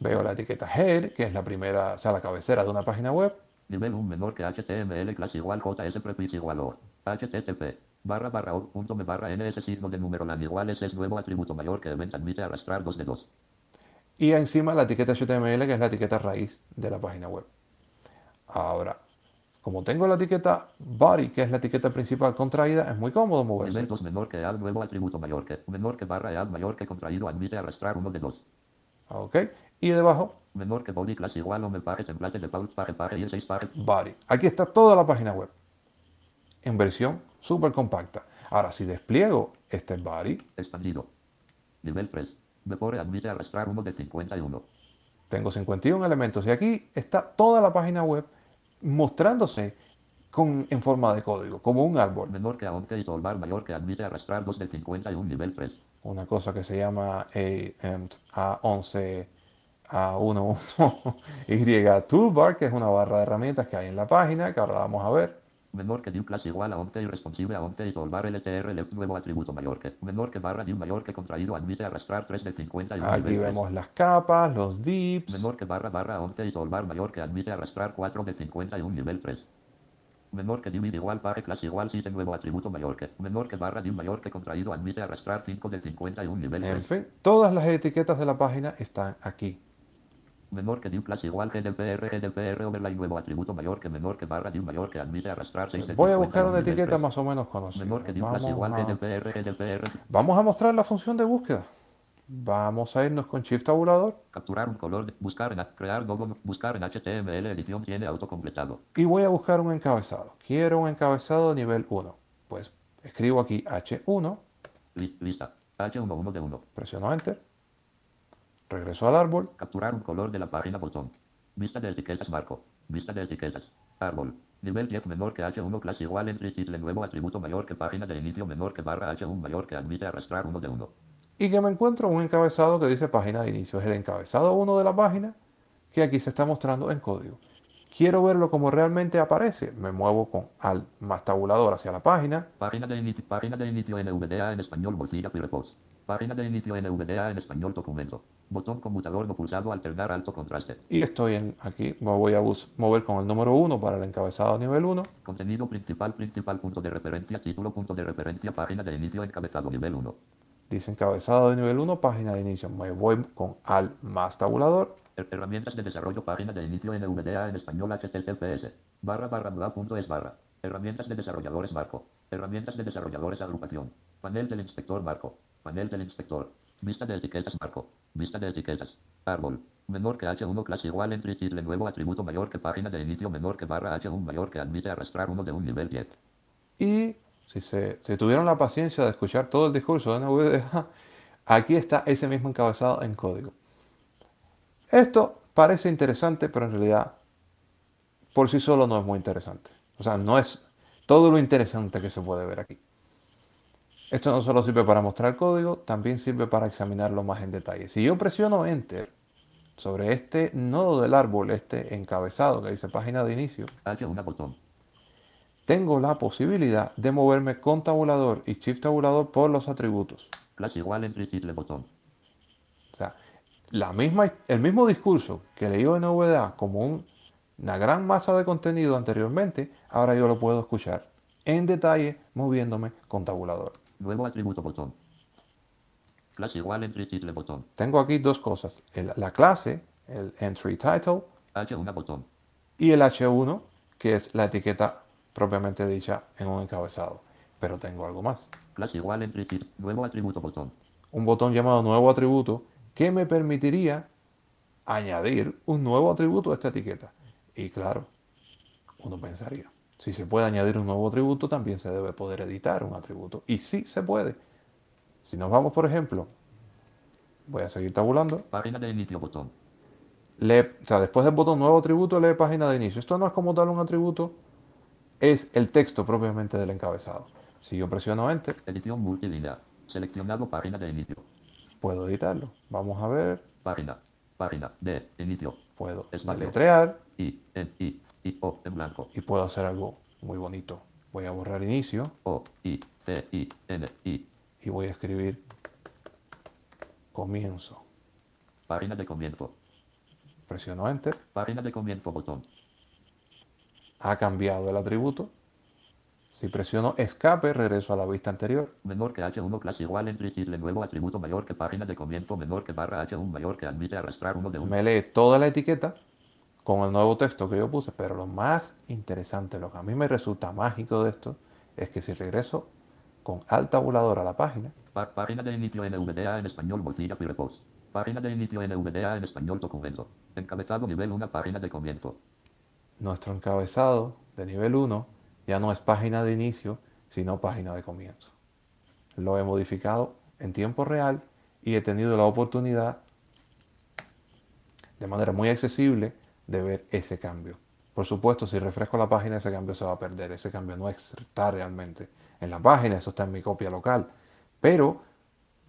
veo la etiqueta head, que es la primera, o sea, la cabecera de una página web, Nivel 1 menor que HTML class igual JS prefix igual o. HTTP. Barra barra o punto me barra NS signo de número lan igual ese es nuevo atributo mayor que event admite arrastrar 2 de 2. y encima la etiqueta HTML, que es la etiqueta raíz de la página web. Ahora, como tengo la etiqueta body, que es la etiqueta principal contraída, es muy cómodo moverse. Nivel 2 menor que al nuevo atributo mayor que. Menor que barra al mayor que contraído admite arrastrar 1 de 2. ¿Ok? Y debajo, Menor que body class igual o me pare template de default pare pare y 6 pare. body. Aquí está toda la página web en versión súper compacta. Ahora, si despliego este body, Expandido. Nivel 3. Mejor admite arrastrar 1 de 51. tengo 51 elementos y aquí está toda la página web mostrándose con, en forma de código, como un árbol. Menor que a 11 y mayor que admite arrastrar 2 de 51 nivel 3. Una cosa que se llama AMT A11 A11 Y Toolbar, que es una barra de herramientas que hay en la página, que ahora la vamos a ver. Menor que div class igual a 11 y responsive a 11 y tolvar LTR left nuevo atributo mayor que. Menor que barra div mayor que contraído admite arrastrar 3 de 51 Aquí nivel 3. vemos las capas, los dips. Menor que barra barra 11 y tolvar mayor que admite arrastrar 4 de 51 nivel 3. Menor que div igual pare class igual 7 nuevo atributo mayor que. Menor que barra div mayor que contraído admite arrastrar 5 de 51 nivel En 3. fin, todas las etiquetas de la página están aquí. Menor que div igual GDPR GDPR overlay nuevo atributo mayor que menor que barra div mayor que admite arrastrar 6 de Voy a buscar 51 una etiqueta 3. más o menos conocida. Menor que div class igual Vamos a, GDPR GDPR. vamos a mostrar la función de búsqueda. Vamos a irnos con Shift tabulador Capturar un color, buscar en, crear nuevo, buscar en HTML edición tiene autocompletado. y voy a buscar un encabezado. Quiero un encabezado nivel 1. Pues escribo aquí H1, Li- Lista. H11 de 1. presiono Enter, regreso al árbol, Capturar un color de la página botón. Vista de etiquetas marco. Vista de etiquetas. Árbol. Nivel 10 menor que H1 class igual entry title nuevo atributo mayor que página de inicio menor que barra H1 mayor que admite arrastrar 1 de 1. y que me encuentro un encabezado que dice página de inicio. Es el encabezado 1 de la página que aquí se está mostrando en código. Quiero verlo como realmente aparece. Me muevo con Alt más tabulador hacia la página. Página de inicio, página de inicio NVDA en español Mozilla Firefox. Página de inicio NVDA en español documento. Botón conmutador no pulsado alternar alto contraste. Y estoy en, aquí, me voy a mover con el número 1 para el encabezado nivel 1. Contenido principal principal punto de referencia título punto de referencia página de inicio encabezado nivel 1. Dice encabezado de nivel 1, página de inicio. Me voy con Alt más tabulador. Her- Herramientas de desarrollo página de inicio NVDA en español HTTPS. Barra barra bla punto es barra. Herramientas de desarrolladores marco. Herramientas de desarrolladores agrupación. Panel del inspector marco. Panel del inspector. Vista de etiquetas marco. Vista de etiquetas. Árbol. Menor que H1 class igual entry title nuevo atributo mayor que página de inicio menor que barra H1 mayor que admite arrastrar uno de un nivel 10. Y si, se, si tuvieron la paciencia de escuchar todo el discurso de NVDA, [LAUGHS] aquí está ese mismo encabezado en código. Esto parece interesante, pero en realidad por sí solo no es muy interesante. O sea, no es todo lo interesante que se puede ver aquí. Esto no solo sirve para mostrar código, también sirve para examinarlo más en detalle. Si yo presiono Enter sobre este nodo del árbol, este encabezado que dice página de inicio, H1 botón. tengo la posibilidad de moverme con tabulador y shift tabulador por los atributos. Igual title botón. O sea, la misma, el mismo discurso que leí en NVDA como un- una gran masa de contenido anteriormente, ahora yo lo puedo escuchar en detalle moviéndome con tabulador. Nuevo atributo botón. Clase igual entry title botón. Tengo aquí dos cosas. el- la clase, el entry title, H1 botón. y el H1, que es la etiqueta propiamente dicha en un encabezado. Pero tengo algo más. Clase igual entry title. Nuevo atributo botón. Un botón llamado nuevo atributo que me permitiría añadir un nuevo atributo a esta etiqueta. Y claro, uno pensaría, si se puede añadir un nuevo atributo, también se debe poder editar un atributo. Y sí se puede. Si nos vamos, por ejemplo, voy a seguir tabulando. Página de inicio botón. lee, o sea, después del botón nuevo atributo, lee página de inicio. Esto no es como tal un atributo, es el texto propiamente del encabezado. Si yo presiono Enter, Edición multilínea. Seleccionado página de inicio. puedo editarlo. Vamos a ver, Página. Página de inicio. puedo deletrear I, N, I, I, O en blanco. y puedo hacer algo muy bonito. Voy a borrar inicio O, I, C, I, N, I. y voy a escribir comienzo. Página de comienzo. Presiono Enter, Página de comienzo botón. ha cambiado el atributo. Si presiono escape, regreso a la vista anterior. Menor que H1 clase igual title nuevo atributo mayor que página de comienzo menor que barra H1 mayor que admite arrastrar uno de un. me lee toda la etiqueta con el nuevo texto que yo puse, pero lo más interesante, lo que a mí me resulta mágico de esto, es que si regreso con Alt tabulador a la página, Pá- página de inicio NVDA en español bolsilla Firefox. Página de inicio NVDA en español documento. Encabezado nivel 1 página de comienzo. nuestro encabezado de nivel 1 ya no es página de inicio, sino página de comienzo. Lo he modificado en tiempo real y he tenido la oportunidad de manera muy accesible de ver ese cambio. Por supuesto, si refresco la página, ese cambio se va a perder. Ese cambio no está realmente en la página, eso está en mi copia local. Pero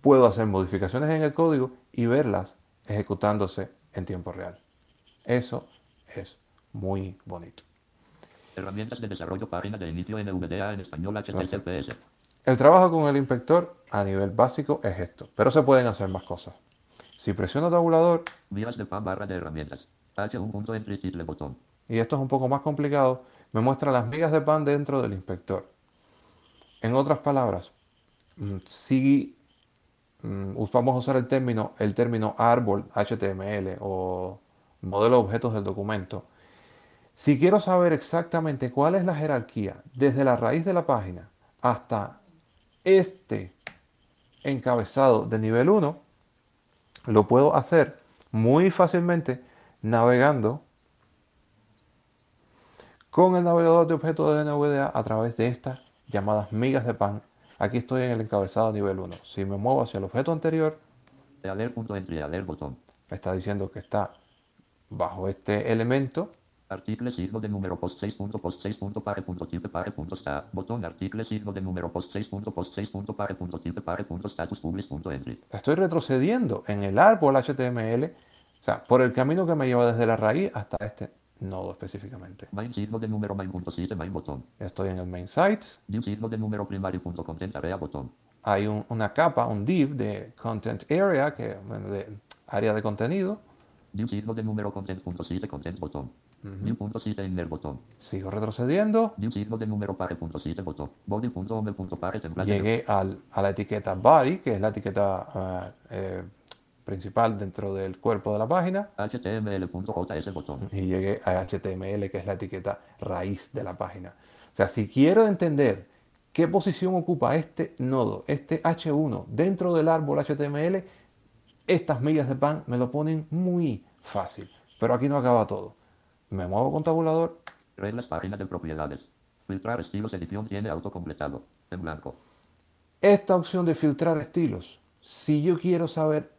puedo hacer modificaciones en el código y verlas ejecutándose en tiempo real. Eso es muy bonito. Herramientas de desarrollo página de inicio NVDA en español HTTPS. El trabajo con el inspector a nivel básico es esto, pero se pueden hacer más cosas. Si presiono tabulador, Vías de pan barra de herramientas. H1 punto y esto es un poco más complicado, me muestra las migas de pan dentro del inspector. En otras palabras, mm, si mm, vamos a usar el término, el término árbol HTML o modelo de objetos del documento, si quiero saber exactamente cuál es la jerarquía desde la raíz de la página hasta este encabezado de nivel 1, lo puedo hacer muy fácilmente navegando con el navegador de objetos de NVDA a través de estas llamadas migas de pan. Aquí estoy en el encabezado nivel 1. Si me muevo hacia el objeto anterior, Alert botón. me está diciendo que está bajo este elemento. Article signo de número post 6 punto post 6 punto pare punto type pare punto sta. Botón article signo de número post 6 punto post 6 punto pare punto type pare punto status publish punto entry. Estoy retrocediendo en el árbol HTML, o sea, por el camino que me lleva desde la raíz hasta este nodo específicamente. Main signo de número main punto 7 main botón. Estoy en el main site, Div signo de número primario punto content area botón. hay un- una capa, un div de content area, que de área de contenido. Div signo de número content punto 7 content botón. Div punto 7 inner botón. Sigo retrocediendo, Div signo de número pare punto 7 botón. Body punto home punto pare llegué al- a la etiqueta body, que es la etiqueta ah, eh, principal dentro del cuerpo de la página, HTML.js botón. y llegué a HTML, que es la etiqueta raíz de la página. O sea, si quiero entender qué posición ocupa este nodo, este H1 dentro del árbol HTML, estas millas de pan me lo ponen muy fácil. Pero aquí no acaba todo. Me muevo con tabulador, Reglas página de propiedades. Filtrar estilos edición tiene autocompletado. En blanco. esta opción de filtrar estilos, si yo quiero saber,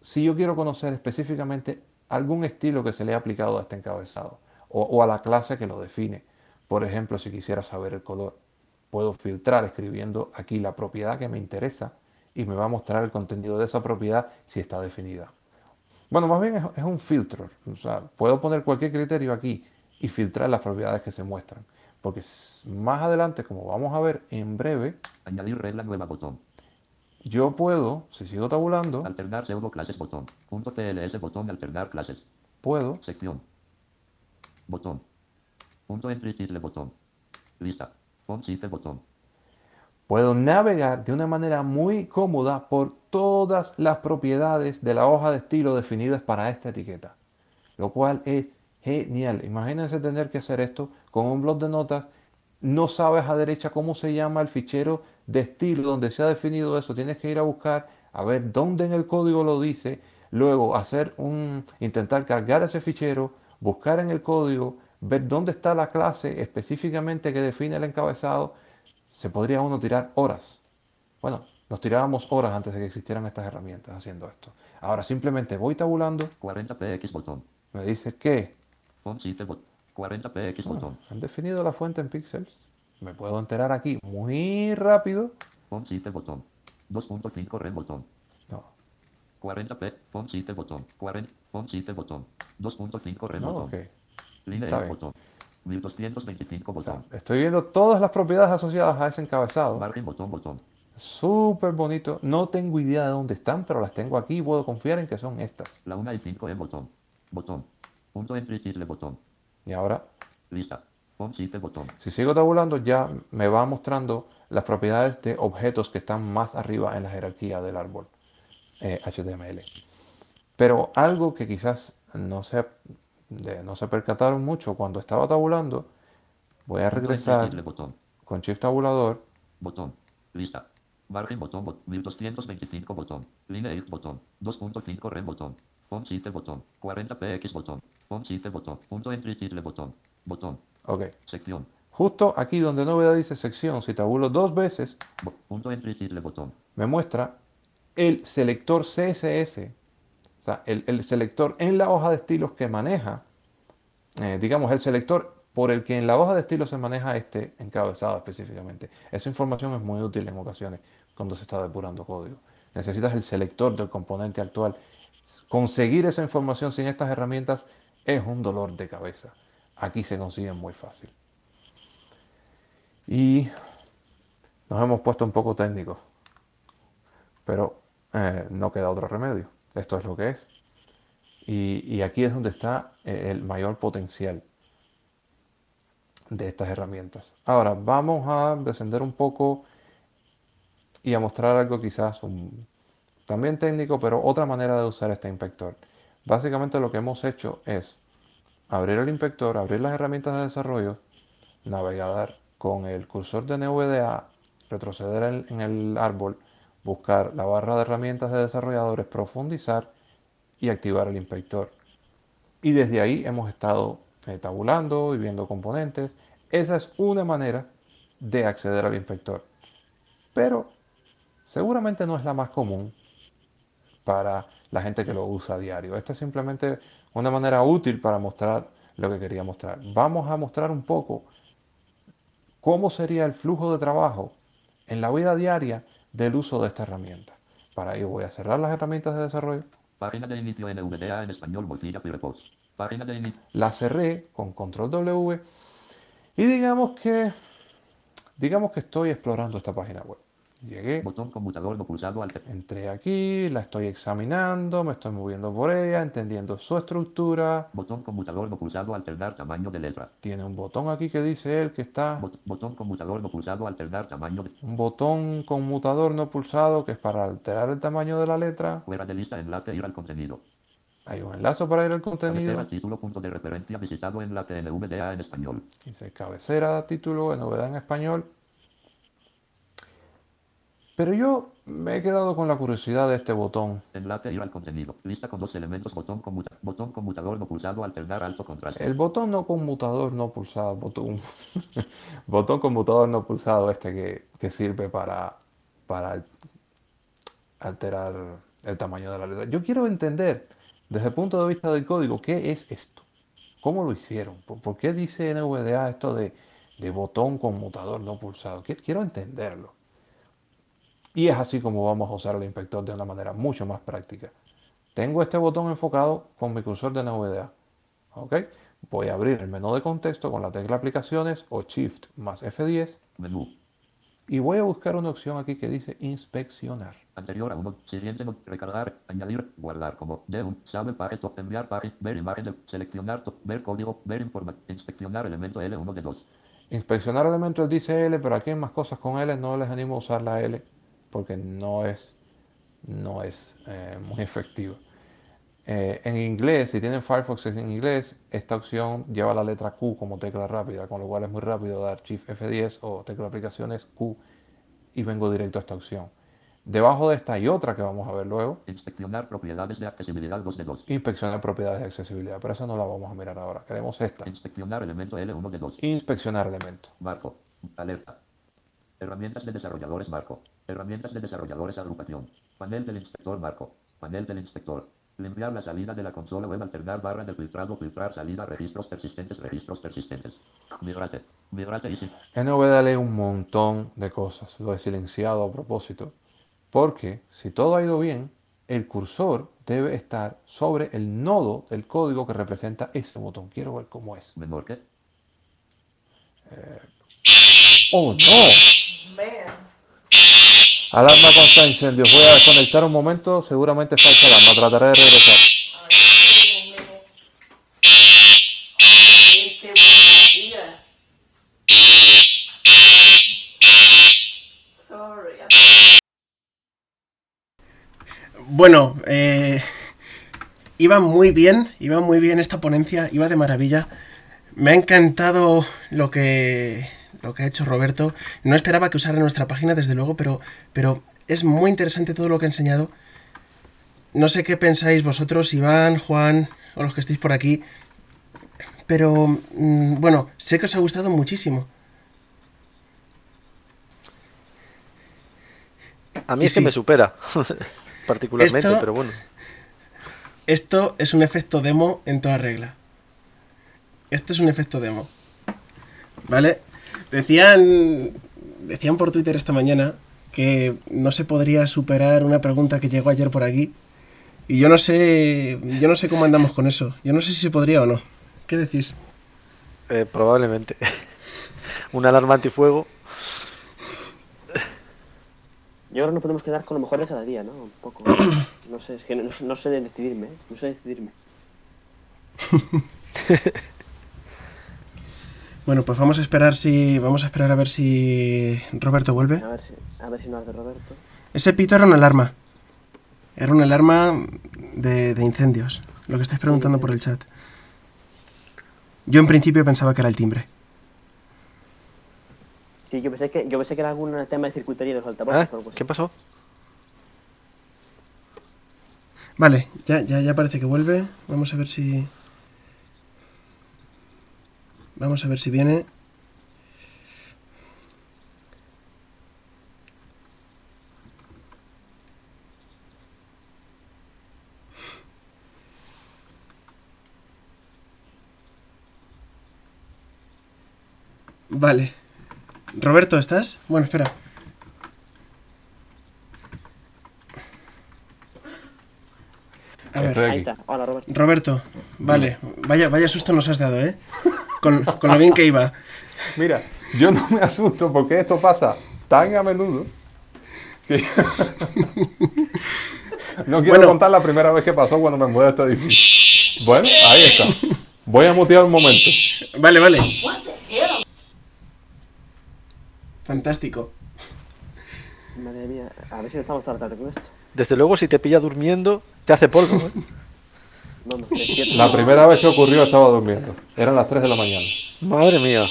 si yo quiero conocer específicamente algún estilo que se le ha aplicado a este encabezado o, a la clase que lo define, por ejemplo, si quisiera saber el color, puedo filtrar escribiendo aquí la propiedad que me interesa y me va a mostrar el contenido de esa propiedad si está definida. Bueno, más bien es, un filtro. O sea, puedo poner cualquier criterio aquí y filtrar las propiedades que se muestran. Porque más adelante, como vamos a ver en breve, Añadir regla nueva botón. Yo puedo, si sigo tabulando, Alternar pseudo clases botón. Punto botón alternar clases. puedo Sección. Botón. Punto entry title botón. Lista. Font size botón. puedo navegar de una manera muy cómoda por todas las propiedades de la hoja de estilo definidas para esta etiqueta, lo cual es genial. Imagínense tener que hacer esto con un blog de notas, no sabes a derecha cómo se llama el fichero de estilo donde se ha definido eso, tienes que ir a buscar a ver dónde en el código lo dice, luego hacer un intentar cargar ese fichero, buscar en el código, ver dónde está la clase específicamente que define el encabezado, se podría uno tirar horas. Bueno, nos tirábamos horas antes de que existieran estas herramientas haciendo esto. Ahora simplemente voy tabulando. 40px botón. Me dice que 40px botón. han definido la fuente en píxeles. Me puedo enterar aquí muy rápido. Font botón. 2.5 red botón. No, 40p. Font botón. 40. Font botón. 2.5 red no, botón. ok. Línea botón. 1225 O sea, botón. estoy viendo todas las propiedades asociadas a ese encabezado. Margen botón botón. Súper bonito. No tengo idea de dónde están, pero las tengo aquí y puedo confiar en que son estas. La 1 y 5 en botón. Botón. Punto entry botón. Y ahora, Lista. Botón. si sigo tabulando, ya me va mostrando las propiedades de objetos que están más arriba en la jerarquía del árbol eh, HTML. Pero algo que quizás no se, de- no se percataron mucho cuando estaba tabulando, voy a regresar botón. con Shift Tabulador. Botón. Lista. Margen botón. bot- 1225 botón. Línea botón. 2.5 red botón. Font size botón. 40px botón. Font size botón. Punto entry title botón. Botón. Ok. Sección. Justo aquí donde novedad dice sección, si tabulo dos veces, Bo- punto entry title botón. me muestra el selector CSS, o sea, el, el selector en la hoja de estilos que maneja, eh, digamos, el selector por el que en la hoja de estilos se maneja este encabezado específicamente. Esa información es muy útil en ocasiones cuando se está depurando código. Necesitas el selector del componente actual. Conseguir esa información sin estas herramientas es un dolor de cabeza. Aquí se consigue muy fácil. Y nos hemos puesto un poco técnicos, pero eh, no queda otro remedio. Esto es lo que es. Y, aquí es donde está eh, el mayor potencial de estas herramientas. Ahora vamos a descender un poco y a mostrar algo quizás un- también técnico, pero otra manera de usar este inspector. Básicamente lo que hemos hecho es abrir el inspector, abrir las herramientas de desarrollo, navegar con el cursor de NVDA, retroceder en, el árbol, buscar la barra de herramientas de desarrolladores, profundizar y activar el inspector. Y desde ahí hemos estado eh, tabulando y viendo componentes. Esa es una manera de acceder al inspector. Pero seguramente no es la más común para la gente que lo usa a diario. Esta es simplemente una manera útil para mostrar lo que quería mostrar. Vamos a mostrar un poco cómo sería el flujo de trabajo en la vida diaria del uso de esta herramienta. Para ello voy a cerrar las herramientas de desarrollo. Página de inicio NVDA en español Mozilla Firefox. Página de inicio. La cerré con control W y digamos que digamos que estoy explorando esta página web. Llegué, Botón conmutador no pulsado alter. entré aquí, la estoy examinando, me estoy moviendo por ella, entendiendo su estructura. Botón conmutador no pulsado alternar tamaño de letra. Tiene un botón aquí que dice él que está Bot- botón conmutador no pulsado alternar tamaño de. un botón conmutador no pulsado que es para alterar el tamaño de la letra. Fuera de lista enlace ir al contenido. Hay un enlace para ir al contenido. Cabecera título punto de referencia visitado enlace NVDA en español. Dice cabecera, título, novedad en español. Pero yo me he quedado con la curiosidad de este botón. Enlace ir al contenido. Lista con dos elementos. Botón, conmuta- botón conmutador no pulsado alternar alto contraste. El botón no conmutador no pulsado, botón, [LAUGHS] botón conmutador no pulsado este que, que sirve para, para al- alterar el tamaño de la letra. Yo quiero entender desde el punto de vista del código qué es esto, cómo lo hicieron, por, por qué dice NVDA esto de, de botón conmutador no pulsado. Qui- Quiero entenderlo. Y es así como vamos a usar el inspector de una manera mucho más práctica. Tengo este botón enfocado con mi cursor de NVDA. ¿ok? Voy a abrir el menú de contexto con la tecla aplicaciones o Shift más F10 Menú. y voy a buscar una opción aquí que dice inspeccionar. Anterior a uno. Siguiente. Recargar. Añadir. Guardar como. De un. Sabe paquete. Enviar paquete. Ver imagen de. Seleccionar. to- Ver código. Ver información. Inspeccionar elemento L1 de 2. Inspeccionar elementos dice L, pero aquí hay más cosas con L. No les animo a usar la L porque no es, no es eh, muy efectiva. Eh, en inglés, si tienen Firefox en inglés, esta opción lleva la letra Q como tecla rápida, con lo cual es muy rápido dar Shift F10 o tecla aplicaciones Q y vengo directo a esta opción. Debajo de esta hay otra que vamos a ver luego. Inspeccionar propiedades de accesibilidad 2 de 2. Inspeccionar propiedades de accesibilidad, pero esa no la vamos a mirar ahora. Queremos esta. Inspeccionar elemento L1 de 2. Inspeccionar elementos. Marco. Alerta. Herramientas de desarrolladores Marco. Herramientas de desarrolladores agrupación. Panel del inspector Marco. Panel del inspector. Limpiar la salida de la consola web, alternar barra de filtrado, filtrar salida, registros persistentes, registros persistentes. Migrate. Migrate y NVDA lee un montón de cosas. Lo he silenciado a propósito. Porque si todo ha ido bien, el cursor debe estar sobre el nodo del código que representa este botón. Quiero ver cómo es. menor que. ¡Oh, no! Alarma contra incendios. Voy a desconectar un momento. Seguramente falta alarma. Trataré de regresar. Bueno, eh, iba muy bien, iba muy bien esta ponencia, iba de maravilla. Me ha encantado lo que, lo que ha hecho Roberto. No esperaba que usara nuestra página, desde luego, pero, pero es muy interesante todo lo que ha enseñado. No sé qué pensáis vosotros, Iván, Juan, o los que estéis por aquí. Pero, mm, bueno, sé que os ha gustado muchísimo. A mí es que me supera, [LAUGHS] particularmente, Esto- pero bueno. Esto es un efecto demo en toda regla. Esto es un efecto demo. ¿Vale? Decían, decían por Twitter esta mañana que no se podría superar una pregunta que llegó ayer por aquí. Y yo no sé, yo no sé cómo andamos con eso. Yo no sé si se podría o no. ¿Qué decís? Eh, probablemente. [LAUGHS] Una alarma antifuego. Yo creo que nos podemos quedar con lo mejor de cada día, ¿no? Un poco. [COUGHS] No sé, es que no, no sé decidirme, ¿eh? No sé decidirme. [LAUGHS] Bueno, pues vamos a esperar si. Vamos a esperar a ver si Roberto vuelve. A ver si, a ver si no hace Roberto. Ese pito era una alarma. Era una alarma de, de incendios. Lo que estáis preguntando por el chat. Yo en principio pensaba que era el timbre. Sí, yo pensé que, yo pensé que era algún tema de circuitería de los altavoces ¿Eh? o algo así. ¿Qué pasó? Vale, ya, ya, ya parece que vuelve. Vamos a ver si. Vamos a ver si viene. Vale. Roberto, ¿estás? Bueno, espera. A ver. Ahí está. Hola, Roberto. Roberto, vale, vaya, vaya susto nos has dado, ¿eh? Con, con lo bien que iba. Mira, yo no me asusto porque esto pasa tan a menudo que no quiero Bueno. contar la primera vez que pasó cuando me mudé a este edificio. Bueno, ahí está. Voy a mutear un momento. Vale, vale. Fantástico. Madre mía, a ver si estamos toda la tarde con esto. Desde luego, si te pilla durmiendo, te hace polvo. ¿eh? No, no. La primera vez que ocurrió estaba durmiendo. Eran las 3 de la mañana. Madre mía.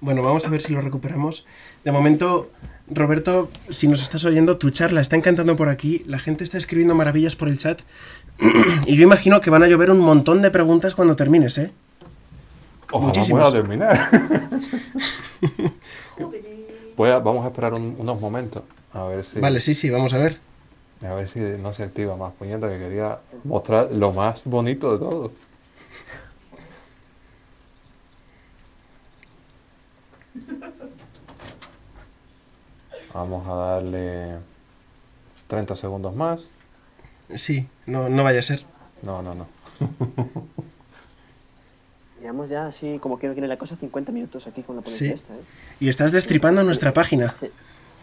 Bueno, vamos a ver si lo recuperamos. De momento, Roberto, si nos estás oyendo, tu charla está encantando por aquí. La gente está escribiendo maravillas por el chat. [CLEARS THROAT] y yo imagino que van a llover un montón de preguntas cuando termines, ¿eh? Ojalá Muchísimas. pueda terminar. [LAUGHS] Voy a- vamos a esperar un- unos momentos. A ver si. Vale, sí, sí, vamos a ver. A ver si no se activa más. Puñeta, que quería mostrar lo más bonito de todo. [LAUGHS] Vamos a darle 30 segundos más. Sí, no, no vaya a ser. No, no, no. [LAUGHS] Llevamos ya así, como que no quiere la cosa, 50 minutos aquí con la ponencia Sí. esta, ¿eh? Y estás destripando nuestra página. Sí.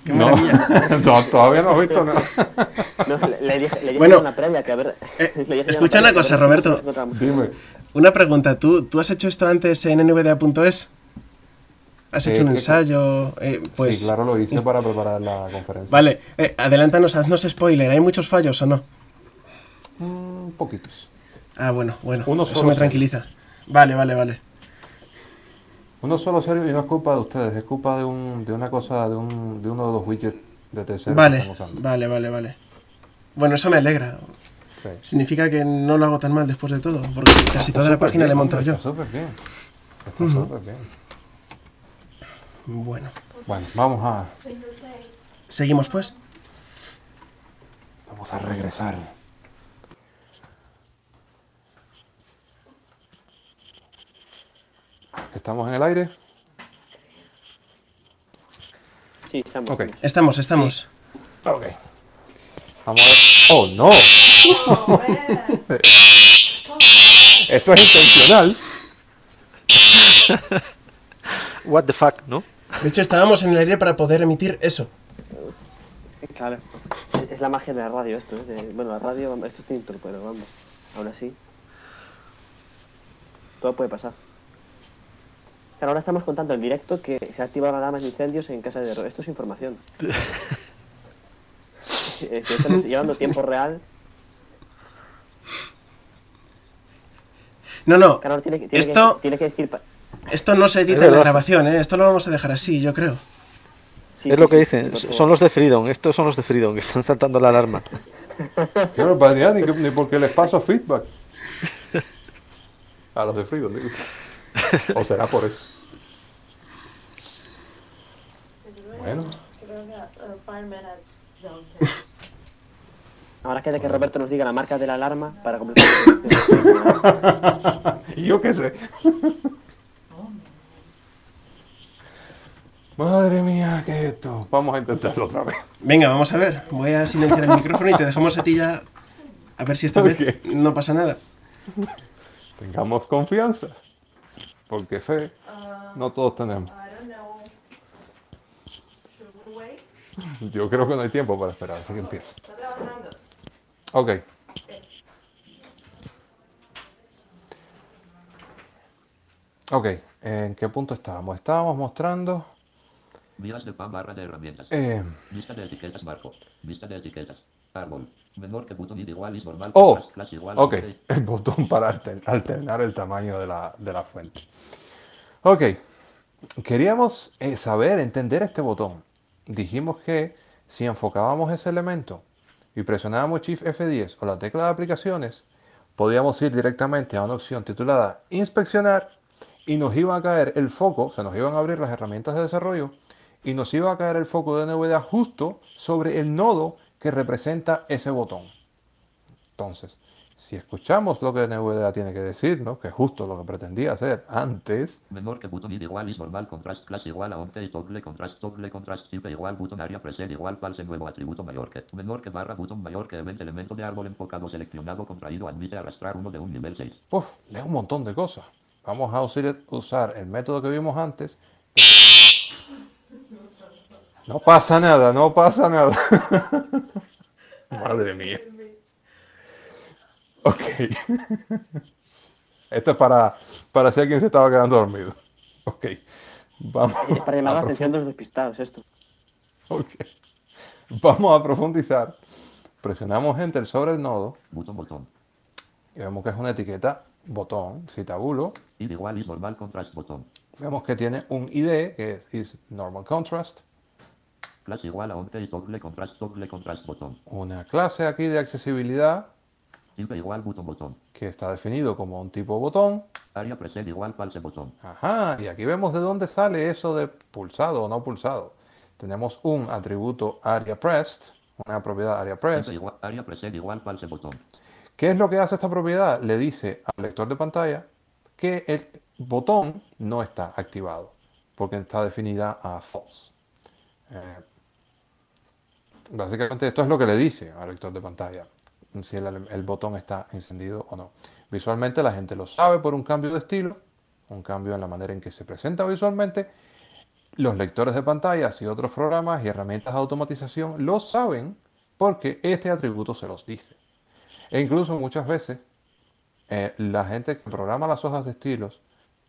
Qué No, [LAUGHS] todavía no he visto nada. [LAUGHS] No, le, le dije, le dije Bueno, una previa que a ver. eh, escucha una cosa, ver Roberto. Dime. Una pregunta, ¿tú, ¿tú has hecho esto antes en nvda.es? ¿Has Eh, hecho un ¿qué- ensayo? Eh, pues, sí, claro, lo hice para preparar la conferencia. Vale, eh, adelántanos, haznos spoiler. ¿Hay muchos fallos o no? Mm, poquitos. Ah, bueno, bueno. Uno eso solo me tranquiliza. Vale, vale, vale. Uno solo serio y no es culpa de ustedes, es culpa de, un, de una cosa, de, un, de uno de los widgets de tercero que Vale, están usando. vale, vale, vale. Bueno, eso me alegra. Sí. Significa que no lo hago tan mal después de todo, porque casi Está toda la página bien, la he montado hombre, yo. Está súper bien. Está súper bien. Bueno, Bueno, vamos a, seguimos pues. vamos a regresar. ¿Estamos en el aire? Sí, estamos. Ok. estamos. Estamos, estamos. Ok. Vamos a ver. ¡Oh, no! [LAUGHS] Esto es intencional. [LAUGHS] What the fuck, ¿no? De hecho, estábamos en el aire para poder emitir eso. Claro. Es- Es la magia de la radio esto. ¿eh? De- bueno, la radio, esto es intro, pero vamos. Aún así. Todo puede pasar. Claro, ahora estamos contando en directo que se ha activado alarmas de incendios en casa de Ro- Esto es información. [LAUGHS] Es que esto nos- llevando tiempo real. No, no. Claro, tiene, que- tiene, Esto, que, tiene que decir. pa- esto no se edita en la grabación, ¿eh? Esto lo vamos a dejar así, yo creo. sí, es sí, lo que sí, dicen. son los de Freedom. Estos son los de Freedom que están saltando la alarma. Barbaridad, ni, ni porque les paso feedback. A los de Freedom, digo. [LAUGHS] O será por eso. Bueno. Ahora queda que Roberto nos diga la marca de la alarma para completar. [LAUGHS] yo qué sé. Madre mía, ¿qué es esto? Vamos a intentarlo otra vez. Venga, vamos a ver. Voy a silenciar el micrófono y te dejamos a ti ya. A ver si esta vez no pasa nada. Tengamos confianza. Porque fe, no todos tenemos. Yo creo que no hay tiempo para esperar, así que empiezo. Está trabajando. Ok. Ok, ¿en qué punto estábamos? Estábamos mostrando... Vías de pan barra de herramientas. eh, Vista de etiquetas marco. Vista de etiquetas. Árbol. Menor que botón igual is normal. oh, igual. ok, [LAUGHS] el botón para alter- alternar el tamaño de la, de la fuente. Ok, queríamos eh, saber, entender este botón. Dijimos que si enfocábamos ese elemento y presionábamos Shift F10 o la tecla de aplicaciones, podíamos ir directamente a una opción titulada Inspeccionar y nos iba a caer el foco, se nos iban a abrir las herramientas de desarrollo y nos iba a caer el foco de NVDA justo sobre el nodo que representa ese botón. Entonces, si escuchamos lo que NVDA tiene que decirnos, que es justo lo que pretendía hacer antes, Menor que botón igual is normal contrast class igual a 11 y toggle contrast toggle contrast simple igual botón área preset igual false nuevo atributo mayor que menor que barra botón mayor que event elemento de árbol enfocado seleccionado contraído admite arrastrar uno de un nivel 6. uf, es un montón de cosas. Vamos a usar, usar el método que vimos antes. No pasa nada, no pasa nada. [LAUGHS] Madre mía. Ok. Esto es para, para si alguien se estaba quedando dormido. Ok. Vamos. Es para llamar a la atención de los despistados esto. Ok. Vamos a profundizar. Presionamos Enter sobre el nodo Botón botón. y vemos que es una etiqueta botón, si tabulo. Id igual is normal contrast botón. Vemos que tiene un ID que es is normal contrast, Class igual a 11 y toggle contrast toggle contrast botón. una clase aquí de accesibilidad igual botón botón. que está definido como un tipo botón. Área preset igual false botón. Ajá, y aquí vemos de dónde sale eso de pulsado o no pulsado. Tenemos un atributo area pressed, una propiedad area pressed. Igual área igual false botón. ¿Qué es lo que hace esta propiedad? Le dice al lector de pantalla que el botón no está activado porque está definida a false. Eh, básicamente esto es lo que le dice al lector de pantalla, si el, botón está encendido o no. Visualmente la gente lo sabe por un cambio de estilo, un cambio en la manera en que se presenta visualmente. Los lectores de pantallas y otros programas y herramientas de automatización lo saben porque este atributo se los dice. E incluso muchas veces eh, la gente que programa las hojas de estilos,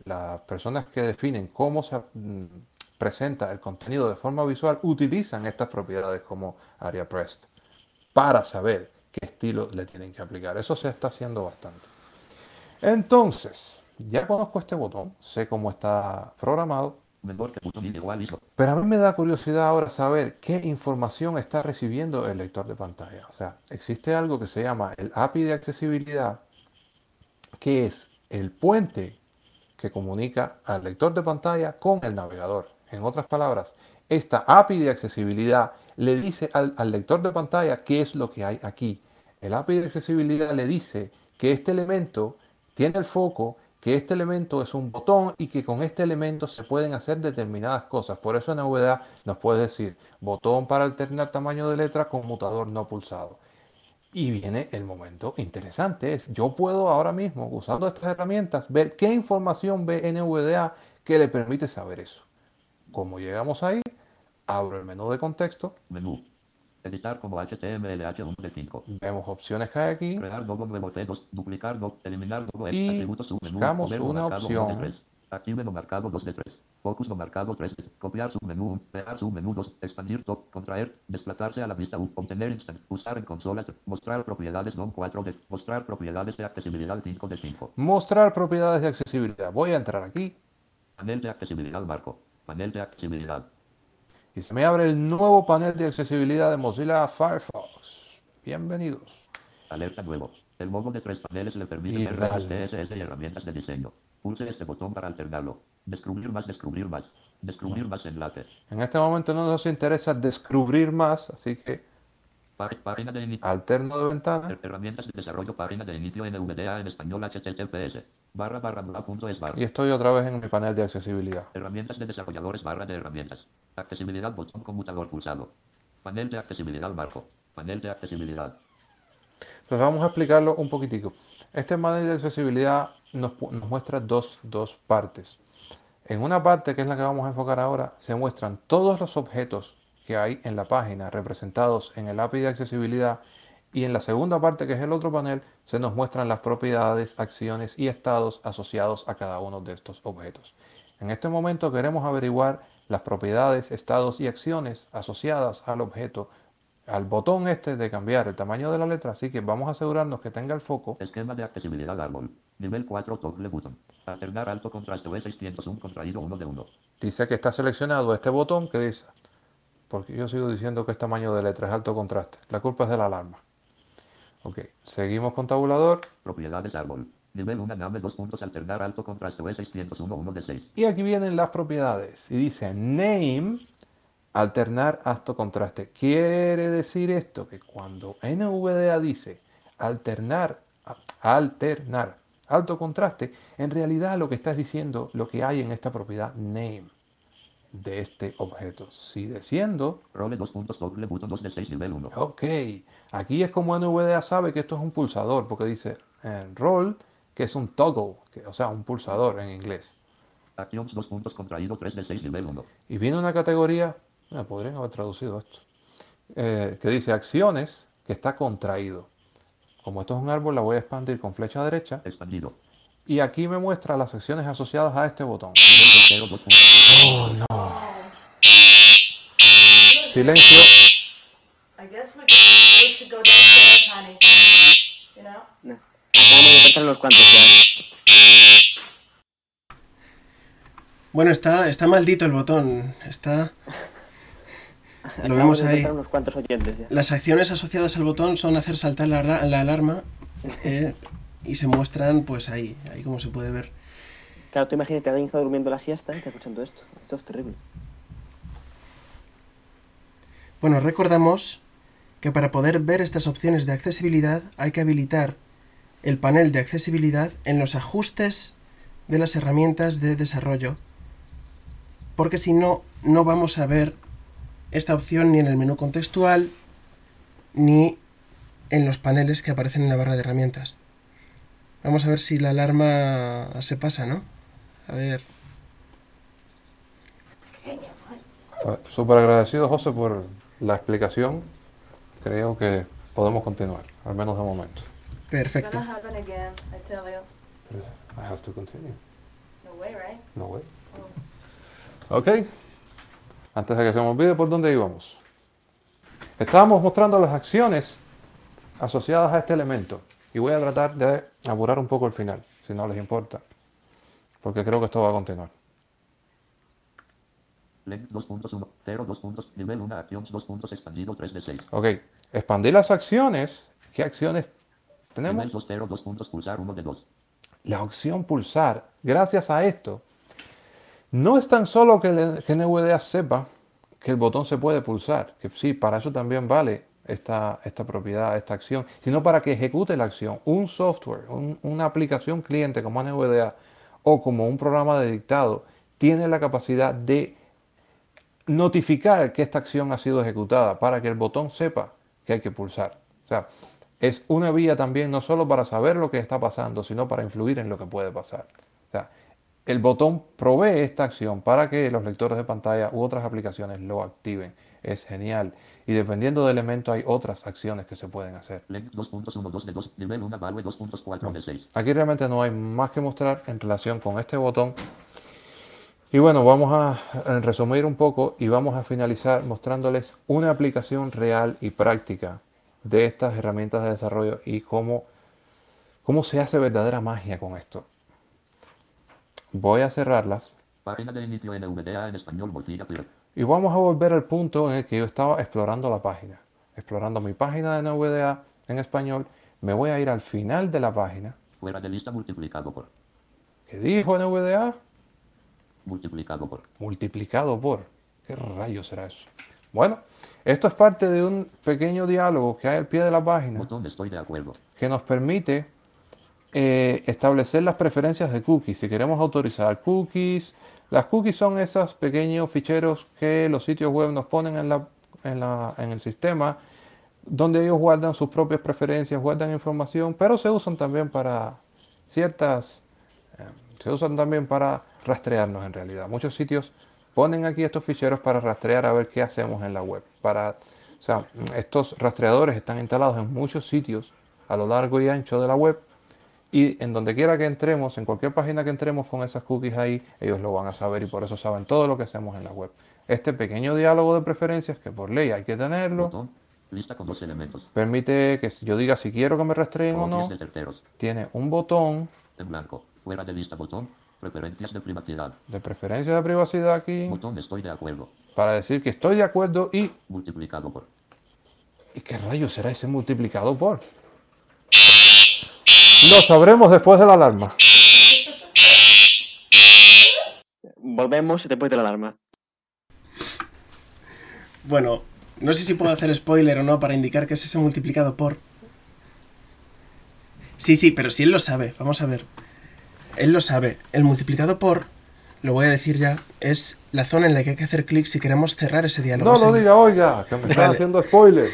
las personas que definen cómo se mm, presenta el contenido de forma visual, utilizan estas propiedades como AriaPrest para saber qué estilo le tienen que aplicar. Eso se está haciendo bastante. Entonces, ya conozco este botón, sé cómo está programado, pero a mí me da curiosidad ahora saber qué información está recibiendo el lector de pantalla. O sea, existe algo que se llama el API de accesibilidad, que es el puente que comunica al lector de pantalla con el navegador. En otras palabras, esta API de accesibilidad le dice al, lector de pantalla qué es lo que hay aquí. El API de accesibilidad le dice que este elemento tiene el foco, que este elemento es un botón y que con este elemento se pueden hacer determinadas cosas. Por eso en nos puede decir botón para alternar tamaño de letra, conmutador no pulsado. Y viene el momento interesante, es yo puedo ahora mismo, usando estas herramientas, ver qué información ve NVDA que le permite saber eso. Como llegamos ahí, abro el menú de contexto, Menú. Editar como HTML H1 de 5. vemos opciones que hay aquí, Crear nuevo nuevo C2. Duplicar no. Eliminar nuevo Y atributos submenú. buscamos Verbo una opción. 1 de 3. Active no marcado 2 de 3. Focus no marcado 3 de Copiar submenú. Pegar submenú 2. Expandir top. Contraer. Desplazarse a la vista U. Obtener instant. Usar en consola. Mostrar propiedades non 4 de. Mostrar propiedades de accesibilidad 5 de 5. mostrar propiedades de accesibilidad. Voy a entrar aquí Panel de accesibilidad marco. Panel de accesibilidad. y se me abre el nuevo panel de accesibilidad de Mozilla Firefox. Bienvenidos. Alerta nuevo. El modo de tres paneles le permite Y ver dale. CSS y herramientas de diseño. Pulse este botón para alternarlo. Descubrir más, descubrir más. Descubrir más enlaces. En este momento no nos interesa descubrir más, así que Página de inicio. alterno de ventana Her- Herramientas de desarrollo. Página de inicio NVDA en español HTTPS. Barra barra es barra. y estoy otra vez en mi panel de accesibilidad. Herramientas de desarrolladores barra de herramientas. Accesibilidad botón conmutador pulsado. Panel de accesibilidad marco. Panel de accesibilidad. Entonces vamos a explicarlo un poquitico. Este panel de accesibilidad nos, nos muestra dos, dos partes. En una parte, que es la que vamos a enfocar ahora, se muestran todos los objetos que hay en la página representados en el API de accesibilidad y en la segunda parte, que es el otro panel, se nos muestran las propiedades, acciones y estados asociados a cada uno de estos objetos. En este momento queremos averiguar las propiedades, estados y acciones asociadas al objeto, al botón este de cambiar el tamaño de la letra, así que vamos a asegurarnos que tenga el foco Esquema de accesibilidad árbol. Nivel 4 toggle button. Alternar alto contraste V601 contraído 1 de 1. dice que está seleccionado este botón que dice, porque yo sigo diciendo que es tamaño de letra, es alto contraste. La culpa es de la alarma. Ok, seguimos con tabulador Propiedades árbol. Nivel 1 name 2 puntos alternar alto contraste V601 1 de 6. y aquí vienen las propiedades y dice name alternar alto contraste. Quiere decir esto que cuando NVDA dice alternar alternar alto contraste, en realidad lo que está diciendo lo que hay en esta propiedad name de este objeto. Si desciendo Role 2 puntos toggle button 2 de 6 nivel 1. Ok, aquí es como NVDA sabe que esto es un pulsador, porque dice en roll que es un toggle, que- o sea, un pulsador en inglés. Actions 2 puntos contraído 3 de 6 nivel 1. Y viene una categoría, me podrían haber traducido esto, eh, que dice acciones que está contraído. Como esto es un árbol, la voy a expandir con flecha derecha Expandido. y aquí me muestra las acciones asociadas a este botón. Nivel 0 2 Silencio. You know? Nah. Acabamos de unos cuantos ya. Bueno, está, está maldito el botón. Está. Lo vemos ahí. encontrar unos cuantos oyentes ya. Las acciones asociadas al botón son hacer saltar la alarma [LAUGHS] eh, y se muestran pues ahí, ahí como se puede ver. Claro, tú imagínate, alguien está durmiendo la siesta y está escuchando esto. Esto es terrible. Bueno, recordamos que para poder ver estas opciones de accesibilidad hay que habilitar el panel de accesibilidad en los ajustes de las herramientas de desarrollo, porque si no, no vamos a ver esta opción ni en el menú contextual ni en los paneles que aparecen en la barra de herramientas. Vamos a ver si la alarma se pasa, ¿no? A ver. Ah, Súper agradecido, José, por la explicación. Creo que podemos continuar, al menos de momento. Perfecto. I have to continue. No way, right? No way. Ok. Antes de que se me olvide por dónde íbamos. Estábamos mostrando las acciones asociadas a este elemento. Y voy a tratar de apurar un poco el final, si no les importa. Porque creo que esto va a continuar. Length 2.1, 0, 2 puntos, nivel 1, actions 2 puntos, expandido 3 de 6. Ok. Expandir las acciones. ¿Qué acciones Nivel tenemos? 2, 0, 2 puntos, pulsar 1 de 2. la opción pulsar, gracias a esto, no es tan solo que, el- que NVDA sepa que el botón se puede pulsar, que sí, para eso también vale esta, esta propiedad, esta acción, sino para que ejecute la acción. Un software, un- una aplicación cliente como NVDA o como un programa de dictado, tiene la capacidad de notificar que esta acción ha sido ejecutada para que el botón sepa que hay que pulsar. O sea, es una vía también no solo para saber lo que está pasando, sino para influir en lo que puede pasar. O sea, el botón provee esta acción para que los lectores de pantalla u otras aplicaciones lo activen. Es genial. Y dependiendo del elemento hay otras acciones que se pueden hacer. Length 2.1, 2 de 2, nivel 1, value 2.4 de 6. Aquí realmente no hay más que mostrar en relación con este botón. Y bueno, vamos a resumir un poco y vamos a finalizar mostrándoles una aplicación real y práctica de estas herramientas de desarrollo y cómo, cómo se hace verdadera magia con esto. Voy a cerrarlas Página de inicio NVDA en español. Y vamos a volver al punto en el que yo estaba explorando la página. Explorando mi página de NVDA en español, me voy a ir al final de la página. Fuera de lista multiplicado por. ¿Qué dijo NVDA? Multiplicado por. multiplicado por. ¿Qué rayos será eso? Bueno, esto es parte de un pequeño diálogo que hay al pie de la página Botón estoy de acuerdo. que nos permite eh, establecer las preferencias de cookies. Si queremos autorizar cookies, las cookies son esos pequeños ficheros que los sitios web nos ponen en, la, en, la- en el sistema donde ellos guardan sus propias preferencias, guardan información, pero se usan también para ciertas, eh, se usan también para rastrearnos en realidad. Muchos sitios ponen aquí estos ficheros para rastrear a ver qué hacemos en la web. Para, o sea, estos rastreadores están instalados en muchos sitios a lo largo y ancho de la web y en donde quiera que entremos, en cualquier página que entremos con esas cookies ahí, ellos lo van a saber y por eso saben todo lo que hacemos en la web. Este pequeño diálogo de preferencias, que por ley hay que tenerlo, Botón. Lista con dos elementos. permite que yo diga si quiero que me rastreen o no. Tiene un botón En blanco. Fuera de lista botón. Preferencias de privacidad. de preferencia de privacidad aquí Botón estoy de acuerdo. para decir que estoy de acuerdo y... Multiplicado por. ¿Y qué rayos será ese multiplicado por? Lo sabremos después de la alarma. Volvemos después de la alarma. Bueno, no sé si puedo hacer spoiler o no para indicar que es ese multiplicado por. Sí, sí, pero si él lo sabe, vamos a ver. Él lo sabe. El multiplicado por, lo voy a decir ya, es la zona en la que hay que hacer clic si queremos cerrar ese diálogo. No lo diga, oiga, que me están haciendo spoiler.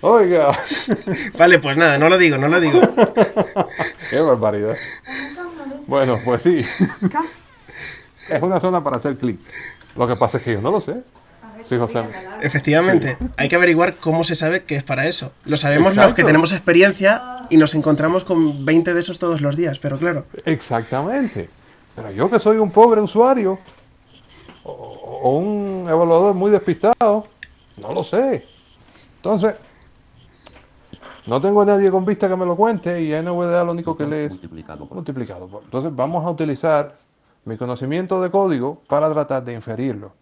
Oiga. [LAUGHS] Vale, pues nada, no lo digo, no lo digo. [LAUGHS] Qué barbaridad. Bueno, pues sí. [LAUGHS] Es una zona para hacer clic. Lo que pasa es que yo no lo sé. Sí, José. Efectivamente, hay que averiguar cómo se sabe que es para eso. Lo sabemos los Exacto. que tenemos experiencia y nos encontramos con 20 de esos todos los días, pero claro. Exactamente. Pero yo que soy un pobre usuario o, o un evaluador muy despistado, no lo sé. Entonces, no tengo a nadie con vista que me lo cuente y NVDA lo único que lee es Multiplicado por. multiplicado por. Entonces vamos a utilizar mi conocimiento de código para tratar de inferirlo.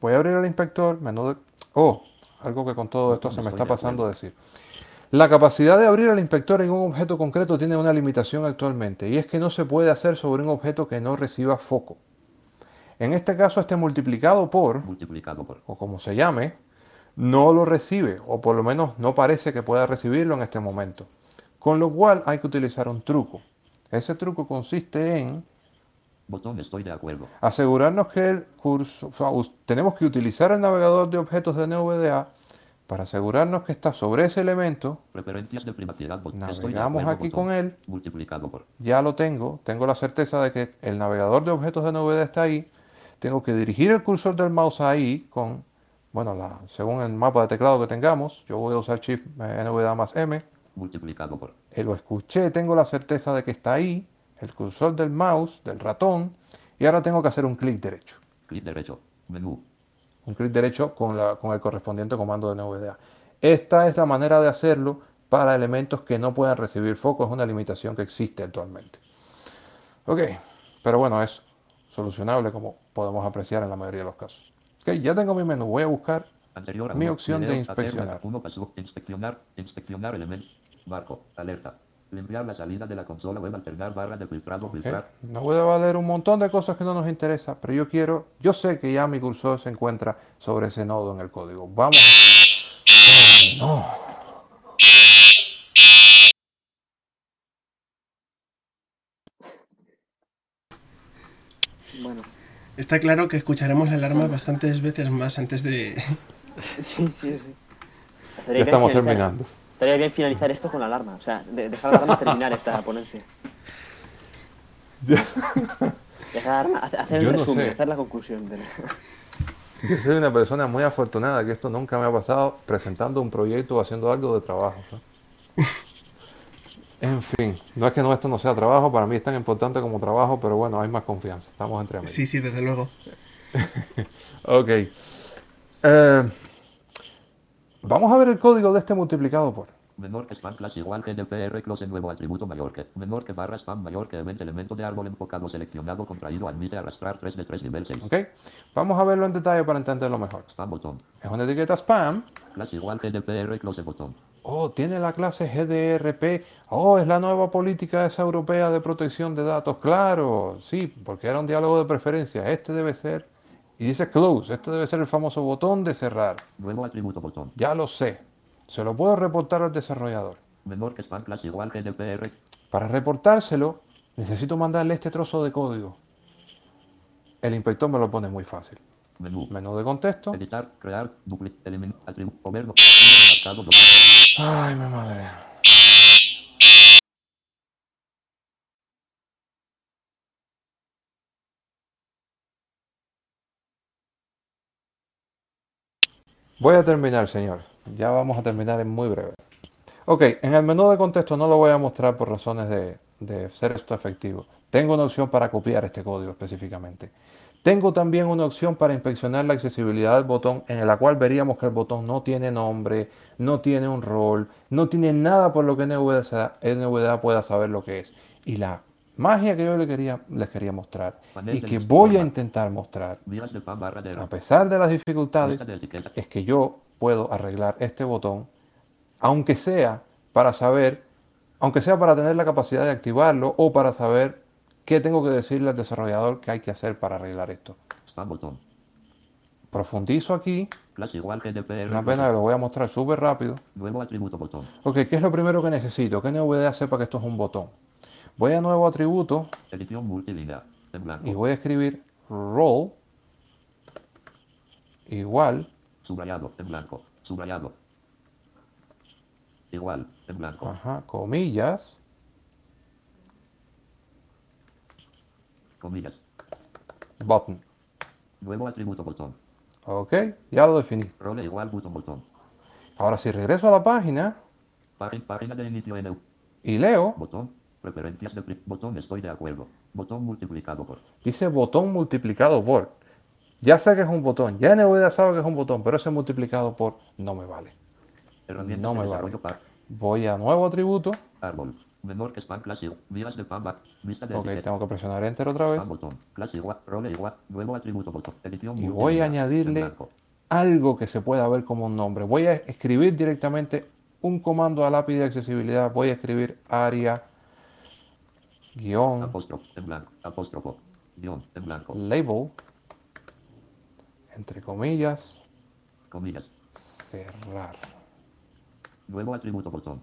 Voy a abrir el inspector, menú de... Oh, algo que con todo esto se me está pasando a decir. La capacidad de abrir el inspector en un objeto concreto tiene una limitación actualmente y es que no se puede hacer sobre un objeto que no reciba foco. En este caso, este multiplicado por, Multiplicado por. o como se llame, no lo recibe, o por lo menos no parece que pueda recibirlo en este momento. Con lo cual hay que utilizar un truco. Ese truco consiste en Botón estoy de acuerdo. asegurarnos que el curso, o sea, us- tenemos que utilizar el navegador de objetos de NVDA para asegurarnos que está sobre ese elemento. Preferencias de privacidad. Navegamos aquí botón. con él, Multiplicado por. ya lo tengo, tengo la certeza de que el navegador de objetos de NVDA está ahí. tengo que dirigir el cursor del mouse ahí con, bueno, la, según el mapa de teclado que tengamos, yo voy a usar Shift eh, NVDA más M, Multiplicado por. eh, lo escuché, tengo la certeza de que está ahí, el cursor del mouse, del ratón, y ahora tengo que hacer un clic derecho. Clic derecho. Menú. Un clic derecho con, la- con el correspondiente comando de NVDA. Esta es la manera de hacerlo para elementos que no puedan recibir foco, es una limitación que existe actualmente. Ok, pero bueno, es solucionable como podemos apreciar en la mayoría de los casos. Ok, ya tengo mi menú, voy a buscar Anterior Mi opción de inspeccionar. uno inspeccionar, inspeccionar elemento, marco, alerta, limpiar la salida de la consola web, alternar barra de filtrado, Ok, filtrar, No voy a valer un montón de cosas que no nos interesa, pero yo quiero, yo sé que ya mi cursor se encuentra sobre ese nodo en el código. Vamos. Ay, no. Bueno, Está claro que escucharemos la alarma bastantes veces más antes de... [LAUGHS] sí, sí, sí. Ya estamos terminando. Estaría bien finalizar esto con la alarma. O sea, de- dejar la alarma terminar esta [LAUGHS] ponencia. Dejar hacer hacer el Yo no resumen, sé. hacer la conclusión. De... [LAUGHS] Yo soy una persona muy afortunada que esto nunca me ha pasado presentando un proyecto o haciendo algo de trabajo. ¿no? En fin, no es que no, esto no sea trabajo, para mí es tan importante como trabajo, pero bueno, hay más confianza. Estamos entre amigos. Sí, sí, desde luego. [LAUGHS] Ok. Eh, vamos a ver el código de este multiplicado por. menor que spam class igual que DPR close nuevo atributo mayor que, menor que barra spam mayor que event elemento de árbol enfocado seleccionado contraído admite arrastrar 3 de 3 nivel 6, Ok. Vamos a verlo en detalle para entenderlo mejor. spam botón, Es una etiqueta spam. class igual que DPR close botón, Oh, tiene la clase GDRP. Oh, es la nueva política esa europea de protección de datos. Claro, sí, porque era un diálogo de preferencia. Este debe ser. Y dice close. Este debe ser el famoso botón de cerrar. nuevo atributo botón, Ya lo sé. Se lo puedo reportar al desarrollador. menor que spam class igual que DPR, Para reportárselo, necesito mandarle este trozo de código. El inspector me lo pone muy fácil. menú, Menú de contexto. editar, crear, duplicate, eliminar, botón, Ay, mi madre. Voy a terminar, señor. Ya vamos a terminar en muy breve. Ok, en el menú de contexto no lo voy a mostrar por razones de, de ser esto efectivo. Tengo una opción para copiar este código específicamente. Tengo también una opción para inspeccionar la accesibilidad del botón, en la cual veríamos que el botón no tiene nombre, no tiene un rol, no tiene nada por lo que NVDA, NVDA pueda saber lo que es. Y la magia que yo quería, les quería mostrar y que voy a intentar mostrar, a pesar de las dificultades, es que yo puedo arreglar este botón, aunque sea para saber, aunque sea para tener la capacidad de activarlo o para saber qué tengo que decirle al desarrollador que hay que hacer para arreglar esto. Profundizo aquí, una pena que lo voy a mostrar súper rápido. nuevo atributo botón, Ok, ¿qué es lo primero que necesito? Que NVDA sepa que esto es un botón. Voy a nuevo atributo. Edición multilínea, en blanco, y voy a escribir role igual subrayado, en blanco, subrayado, igual, en blanco, ajá, comillas, comillas, button. nuevo atributo botón, Ok, ya lo definí. role igual botón botón, Ahora si regreso a la página de inicio en y leo, botón, preferencias de botón estoy de acuerdo, botón multiplicado por, dice botón multiplicado por. Ya sé que es un botón, ya NVDA sabe que es un botón, pero ese multiplicado por no me vale. No me vale. par, Voy a nuevo atributo. árbol, menor que spam igual, vías de spam vista de Ok, tengo que presionar enter otra vez. botón, class igual, role igual, nuevo atributo botón, edición Y voy a añadirle algo que se pueda ver como un nombre. Voy a escribir directamente un comando al API de accesibilidad. Voy a escribir área guion. Apóstrofe, en blanco, apóstrofo, guion, en blanco, label. Entre comillas. Comillas, cerrar. nuevo atributo botón,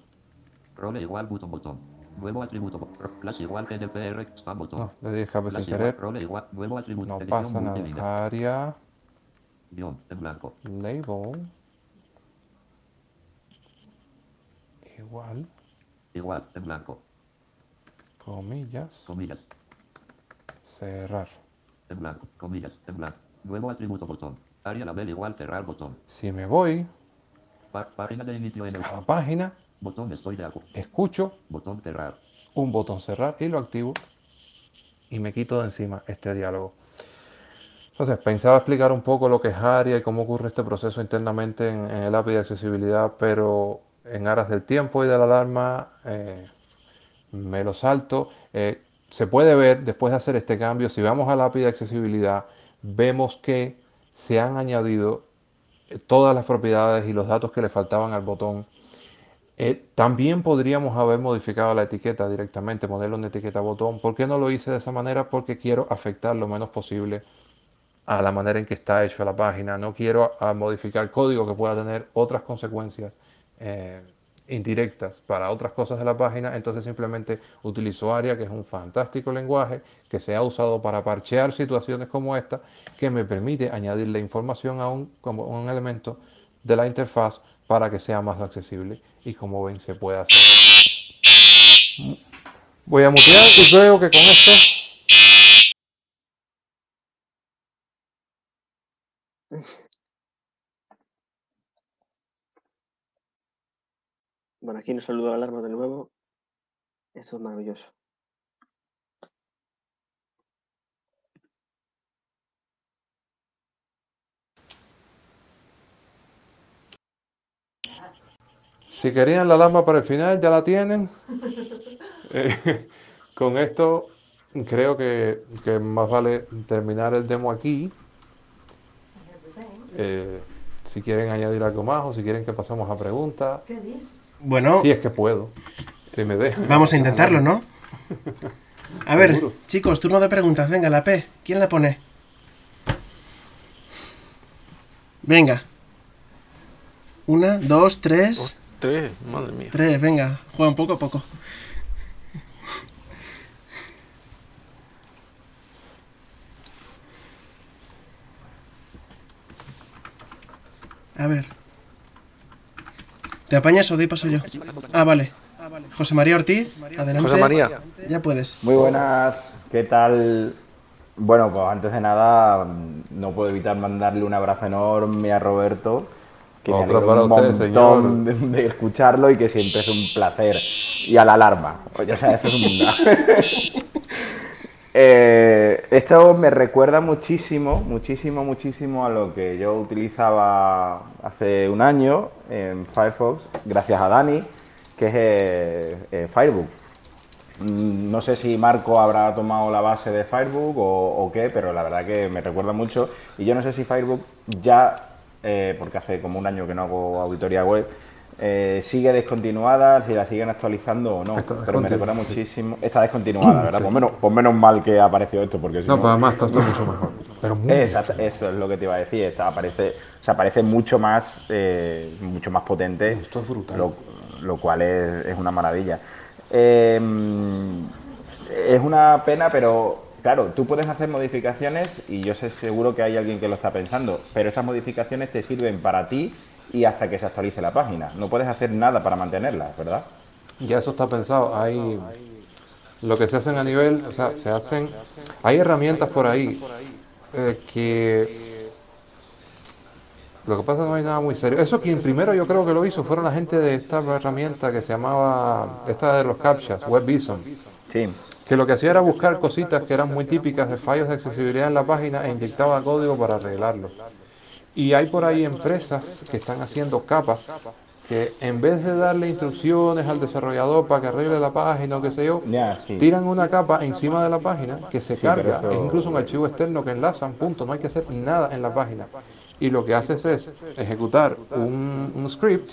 role igual botón botón, nuevo atributo class igual que DPR, spam botón, No, le di escape sin querer. role igual, nuevo atributo, No pasa nada. Área. Guión, en blanco, label. Igual. Igual, en blanco, comillas comillas, cerrar. En blanco. Comillas. En blanco. Nuevo atributo botón. Área label igual cerrar botón. Si me voy Pa- página de inicio en el a la página, botón estoy de acuerdo. escucho Botón cerrar. un botón cerrar y lo activo y me quito de encima este diálogo. Entonces, pensaba explicar un poco lo que es ARIA y cómo ocurre este proceso internamente en, en el API de accesibilidad, pero en aras del tiempo y de la alarma eh, me lo salto. Eh, se puede ver después de hacer este cambio, si vamos al API de accesibilidad, vemos que se han añadido eh, todas las propiedades y los datos que le faltaban al botón. Eh, también podríamos haber modificado la etiqueta directamente, ponerle una etiqueta botón. ¿Por qué no lo hice de esa manera? Porque quiero afectar lo menos posible a la manera en que está hecho la página. No quiero ah, modificar código que pueda tener otras consecuencias indirectas para otras cosas de la página. Entonces simplemente utilizo ARIA, que es un fantástico lenguaje que se ha usado para parchear situaciones como esta, que me permite añadirle información a un, como un elemento de la interfaz para que sea más accesible y como ven se puede hacer. Voy a mutear y creo que con esto Bueno, aquí nos saluda la alarma de nuevo. Eso es maravilloso. Si querían la alarma para el final, ya la tienen. Eh, [LAUGHS] con esto creo que, que más vale terminar el demo aquí. Eh, si quieren añadir algo más o si quieren que pasemos a preguntas. Bueno, Si es que puedo. Si me dejan. vamos a intentarlo, ¿no? A ver, Seguro. chicos, turno de preguntas. Venga, la P. ¿Quién la pone? Venga. Una, dos, tres. Tres, madre mía. Tres, venga. Juegan poco a poco. A ver. ¿Te apañas o doy paso yo? Ah, vale. José María Ortiz, adelante. José María, Ya puedes. Muy buenas, ¿qué tal? Bueno, pues antes de nada, no puedo evitar mandarle un abrazo enorme a Roberto, que me un usted, montón de, de escucharlo y que siempre es un placer. Y a la alarma, oye, o sea, eso es un... [LAUGHS] Eh, esto me recuerda muchísimo, muchísimo, muchísimo a lo que yo utilizaba hace un año en Firefox, gracias a Dani, que es eh, eh, Firebook. Mm, No sé si Marco habrá tomado la base de Firebook o, o qué, pero la verdad que me recuerda mucho. Y yo no sé si Firebook ya, eh, porque hace como un año que no hago auditoría web, eh, sigue descontinuada, si la siguen actualizando o no. Pero me recuerda sí. muchísimo. Está descontinuada, ¿verdad? Pues, menos, pues menos mal que apareció esto, porque si No, no. pues además está esto mucho mejor. Pero muy Exacto, eso es lo que te iba a decir. Está, aparece, o sea, parece mucho más, eh, mucho más potente. Esto es brutal. Lo, lo cual es, es una maravilla. Eh, es una pena, pero claro, tú puedes hacer modificaciones y yo sé seguro que hay alguien que lo está pensando, pero esas modificaciones te sirven para ti y hasta que se actualice la página. No puedes hacer nada para mantenerla, ¿verdad? Ya eso está pensado. Hay lo que se hacen a nivel, o sea, se hacen. Hay herramientas por ahí eh, que. Lo que pasa es que no hay nada muy serio. Eso quien primero yo creo que lo hizo fueron la gente de esta herramienta que se llamaba, esta de los captchas, WebVison, Sí. que lo que hacía era buscar cositas que eran muy típicas de fallos de accesibilidad en la página e inyectaba código para arreglarlo. Y hay por ahí empresas que están haciendo capas que en vez de darle instrucciones al desarrollador para que arregle la página o qué sé yo, sí. tiran una capa encima de la página que se carga, eso- es incluso un archivo externo que enlazan, punto, no hay que hacer nada en la página. Y lo que haces es ejecutar un, un script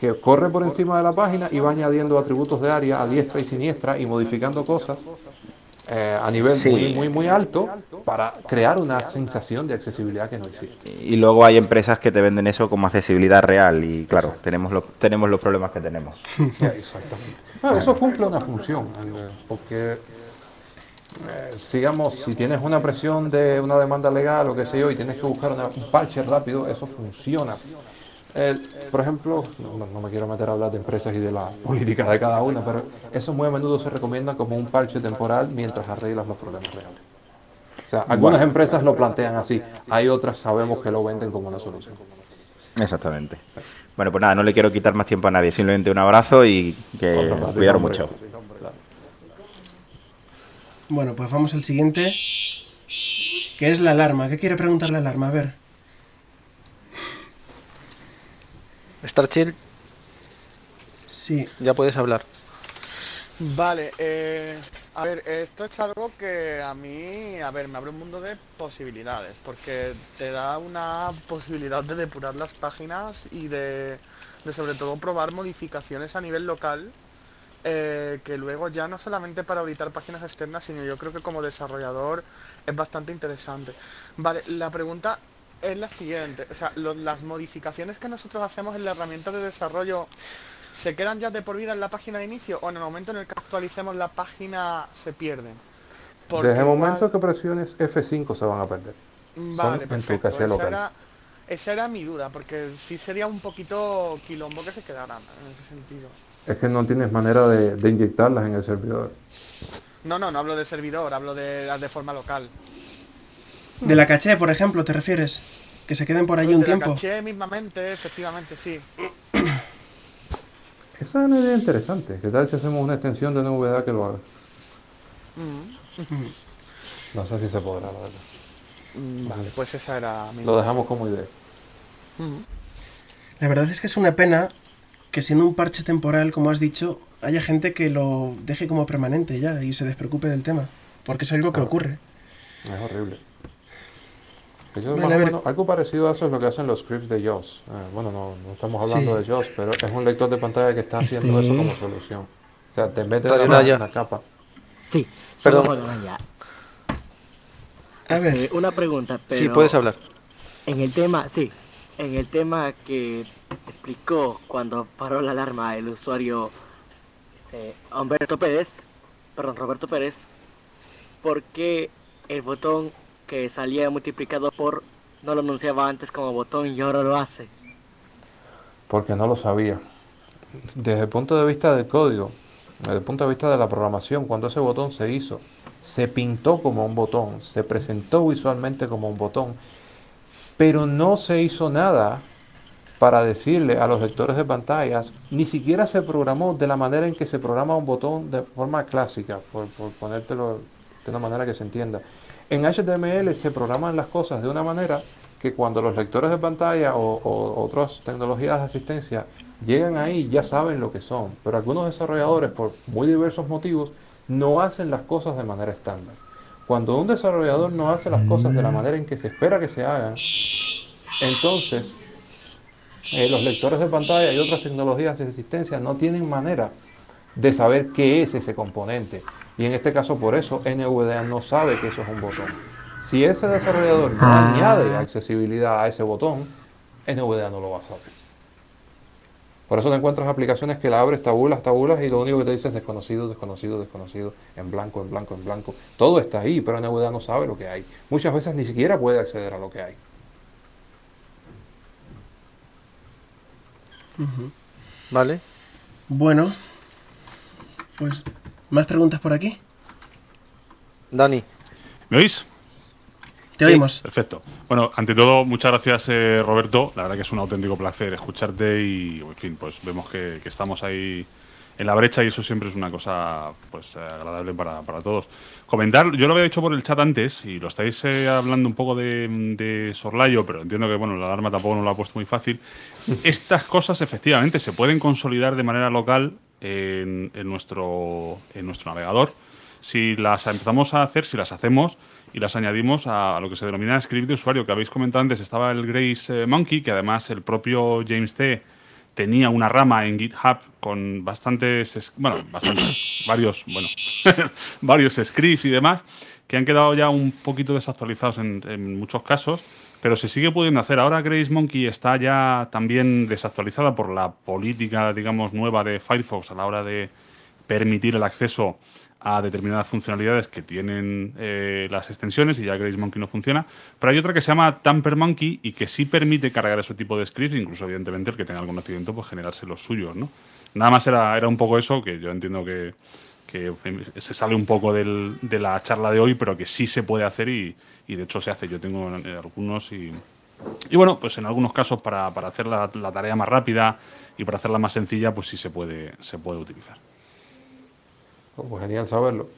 que corre por encima de la página y va añadiendo atributos de área a diestra y siniestra y modificando cosas eh, a nivel Sí. muy, muy, muy alto para crear una sensación de accesibilidad que no existe. Y luego hay empresas que te venden eso como accesibilidad real y claro, tenemos los, tenemos los problemas que tenemos. [LAUGHS] Exactamente. Bueno, eso cumple una función, eh, porque eh, sigamos, si tienes una presión de una demanda legal o qué sé yo y tienes que buscar una- un parche rápido, eso funciona. El- por ejemplo, no, no me quiero meter a hablar de empresas y de la política de cada una, pero eso muy a menudo se recomienda como un parche temporal mientras arreglas los problemas reales. O sea, algunas empresas lo plantean así, hay otras sabemos que lo venden como una solución. Exactamente. Bueno, pues nada, no le quiero quitar más tiempo a nadie. Simplemente un abrazo y que cuidaros mucho. Bueno, pues vamos al siguiente. Que es la alarma. ¿Qué quiere preguntar la alarma? A ver. Star Chill, Sí. ya puedes hablar. Vale, eh, a ver, esto es algo que a mí, a ver, me abre un mundo de posibilidades, porque te da una posibilidad de depurar las páginas y de, de sobre todo probar modificaciones a nivel local, eh, que luego ya no solamente para auditar páginas externas, sino yo creo que como desarrollador es bastante interesante. Vale, la pregunta es la siguiente, o sea, lo- las modificaciones que nosotros hacemos en la herramienta de desarrollo ¿Se quedan ya de por vida en la página de inicio o en el momento en el que actualicemos la página se pierden? Porque Desde el igual- momento que presiones F5 se van a perder. Vale, en tu perfecto. Esa local. era, esa era mi duda, porque sí sería un poquito quilombo que se quedaran en ese sentido. Es que no tienes manera de, de inyectarlas en el servidor. No, no, no hablo de servidor, hablo de de forma local. De la caché, por ejemplo, ¿te refieres? Que se queden por allí un De la tiempo. caché mismamente, efectivamente, sí. [CLEARS THROAT] Esa es una idea interesante. ¿Qué tal si hacemos una extensión de NVDA que lo haga? Mm. No sé si se podrá, la verdad. Vale, pues esa era mi Lo dejamos como idea. Mm. La verdad es que es una pena que siendo un parche temporal, como has dicho, haya gente que lo deje como permanente ya y se despreocupe del tema. Porque es algo que Claro. ocurre. Es horrible. Más o ver. menos, algo parecido a eso es lo que hacen los scripts de JAWS. Eh, bueno, no, no estamos hablando Sí. de JAWS, pero es un lector de pantalla que está haciendo eso como solución. O sea, te mete la, la capa. Sí, Perdón. ya. A ver. Este, una pregunta, pero Sí, puedes hablar. En el tema, sí, en el tema que explicó cuando paró la alarma el usuario este, Humberto Pérez, perdón, Roberto Pérez, ¿por qué el botón que salía multiplicado por no lo anunciaba antes como botón y ahora lo hace? Porque no lo sabía. Desde el punto de vista del código, desde el punto de vista de la programación, cuando ese botón se hizo, se pintó como un botón, se presentó visualmente como un botón, pero no se hizo nada para decirle a los lectores de pantallas, ni siquiera se programó de la manera en que se programa un botón de forma clásica, por, por ponértelo de una manera que se entienda. En HTML se programan las cosas de una manera que cuando los lectores de pantalla o, otras tecnologías de asistencia llegan ahí ya saben lo que son, pero algunos desarrolladores por muy diversos motivos no hacen las cosas de manera estándar. Cuando un desarrollador no hace las cosas de la manera en que se espera que se hagan, entonces eh, los lectores de pantalla y otras tecnologías de asistencia no tienen manera de saber qué es ese componente. Y en este caso por eso NVDA no sabe que eso es un botón. Si ese desarrollador no añade accesibilidad a ese botón, NVDA no lo va a saber. Por eso te encuentras aplicaciones que la abres, tabulas, tabulas y lo único que te dice es desconocido, desconocido, desconocido, en blanco, en blanco, en blanco. Todo está ahí, pero NVDA no sabe lo que hay. Muchas veces ni siquiera puede acceder a lo que hay. ¿Vale? Bueno. Pues, ¿más preguntas por aquí? Dani, ¿Me oís? Te oímos. Perfecto. Bueno, ante todo, muchas gracias, eh, Roberto. La verdad que es un auténtico placer escucharte y, en fin, pues vemos que, que estamos ahí en la brecha y eso siempre es una cosa pues eh, agradable para, para todos. Comentar, yo lo había dicho por el chat antes y lo estáis eh, hablando un poco de, de Sorlayo, pero entiendo que bueno, la alarma tampoco nos lo ha puesto muy fácil. [LAUGHS] Estas cosas efectivamente se pueden consolidar de manera local en, en nuestro, en nuestro navegador. Si las empezamos a hacer, si las hacemos y las añadimos a, a lo que se denomina script de usuario, que habéis comentado antes, estaba el Grace eh, Monkey, que además el propio James T tenía una rama en GitHub con bastantes, es- bueno, bastantes, [COUGHS] varios, bueno, [LAUGHS] varios scripts y demás, que han quedado ya un poquito desactualizados en, en muchos casos, pero se sigue pudiendo hacer. Ahora Grace Monkey está ya también desactualizada por la política, digamos, nueva de Firefox a la hora de permitir el acceso a determinadas funcionalidades que tienen eh, las extensiones y ya Grace Monkey no funciona. Pero hay otra que se llama Tamper Monkey y que sí permite cargar ese tipo de scripts, incluso evidentemente el que tenga el conocimiento pues generarse los suyos, ¿no? Nada más era, era un poco eso, que yo entiendo que, que se sale un poco del- de la charla de hoy, pero que sí se puede hacer y, y de hecho se hace. Yo tengo eh, algunos y, y bueno, pues en algunos casos para, para hacer la, la tarea más rápida y para hacerla más sencilla, pues sí se puede, se puede utilizar. Pues genial saberlo.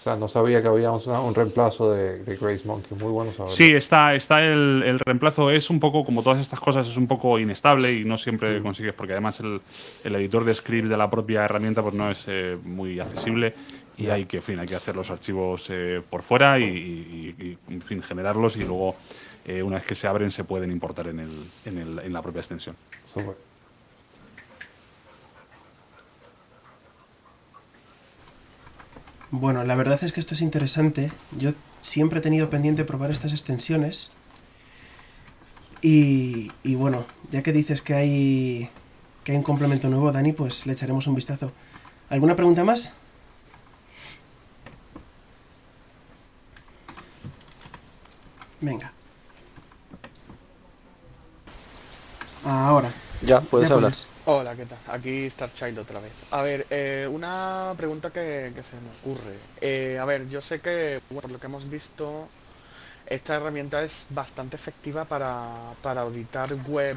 O sea, no sabía que había un, un reemplazo de, de Grace Monkey. Muy bueno saberlo. Sí, está, está el, el reemplazo. Es un poco, como todas estas cosas, es un poco inestable y no siempre consigues, porque además el, el editor de scripts de la propia herramienta pues no es eh, muy accesible y hay que, en fin, hay que hacer los archivos eh, por fuera y, y- y, en fin, generarlos y luego, eh, una vez que se abren, se pueden importar en, el, en, el- en la propia extensión. Bueno, la verdad es que esto es interesante. Yo siempre he tenido pendiente probar estas extensiones. Y, y bueno, ya que dices que hay, que hay un complemento nuevo, Dani, pues le echaremos un vistazo. ¿Alguna pregunta más? Venga. Ahora. Ya, puedes Ya hablar. puedes. Hola, ¿qué tal? Aquí Starchild otra vez. A ver, eh, una pregunta que, se me ocurre. Eh, a ver, yo sé que, por lo que hemos visto, esta herramienta es bastante efectiva para, auditar web,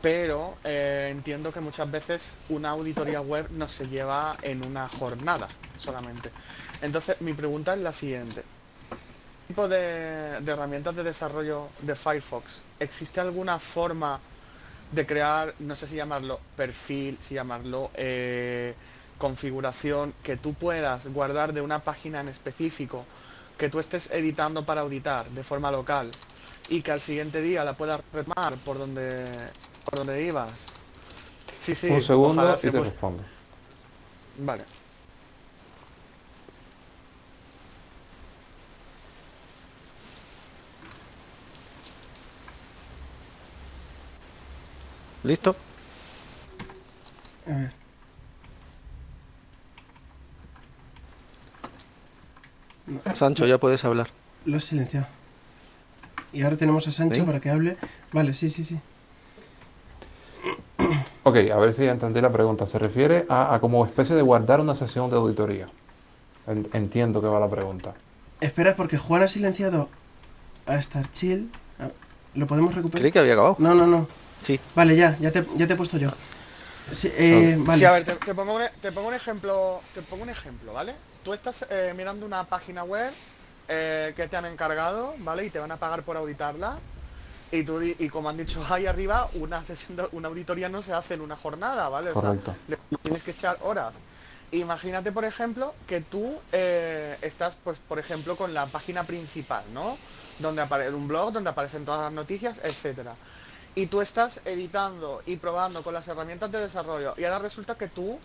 pero eh, entiendo que muchas veces una auditoría web no se lleva en una jornada solamente. Entonces, mi pregunta es la siguiente. ¿Qué tipo de herramientas de desarrollo de Firefox? ¿Existe alguna forma de crear, no sé si llamarlo perfil, si llamarlo eh, configuración, que tú puedas guardar de una página en específico, que tú estés editando para auditar de forma local y que al siguiente día la puedas retomar por donde, por donde ibas. Sí, sí. un segundo y se te respondo. Vale. ¿Listo? A ver. Sancho, ya puedes hablar. Lo has silenciado. Y ahora tenemos a Sancho ¿Sí? para que hable. Vale, sí, sí, sí. Ok, a ver si ya entendí la pregunta. Se refiere a, a como especie de guardar una sesión de auditoría. En- Entiendo que va la pregunta. Espera, porque Juan ha silenciado a Star Chill. Ah, ¿Lo podemos recuperar? Creí que había acabado. No, no, no. Sí. Vale, ya, ya te, ya te he puesto yo. Sí, eh, vale. Sí, a ver, te, te pongo un, e- te pongo un ejemplo, te pongo un ejemplo, ¿vale? Tú estás eh, mirando una página web eh, que te han encargado, ¿vale? Y te van a pagar por auditarla. Y tú di- y como han dicho ahí arriba, una sesión de- una auditoría no se hace en una jornada, ¿vale? O sea, le tienes que echar horas. Imagínate, por ejemplo, que tú eh, estás, pues, por ejemplo, con la página principal, ¿no? Donde aparece un blog, donde aparecen todas las noticias, etcétera. Y tú estás editando y probando con las herramientas de desarrollo. Y ahora resulta que tú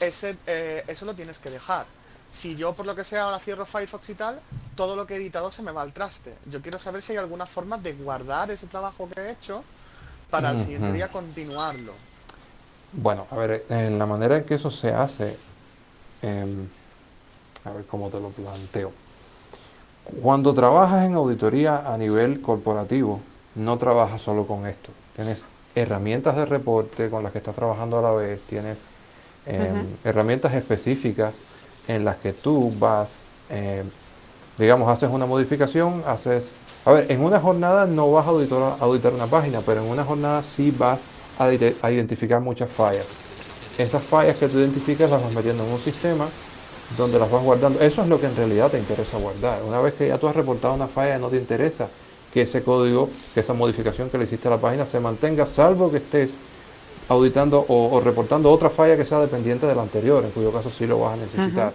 ese, eh, eso lo tienes que dejar. Si yo, por lo que sea, ahora cierro Firefox y tal, todo lo que he editado se me va al traste. Yo quiero saber si hay alguna forma de guardar ese trabajo que he hecho para el siguiente día continuarlo. Bueno, a ver, en la manera en que eso se hace, em, a ver cómo te lo planteo. Cuando trabajas en auditoría a nivel corporativo, no trabajas solo con esto. Tienes herramientas de reporte con las que estás trabajando a la vez, tienes em, herramientas específicas en las que tú vas, em, digamos, haces una modificación, haces... A ver, en una jornada no vas a auditar, a auditar una página, pero en una jornada sí vas a, a identificar muchas fallas. Esas fallas que tú identificas las vas metiendo en un sistema donde las vas guardando. Eso es lo que en realidad te interesa guardar. Una vez que ya tú has reportado una falla, no te interesa que ese código, que esa modificación que le hiciste a la página se mantenga, salvo que estés auditando o, o reportando otra falla que sea dependiente de la anterior, en cuyo caso sí lo vas a necesitar.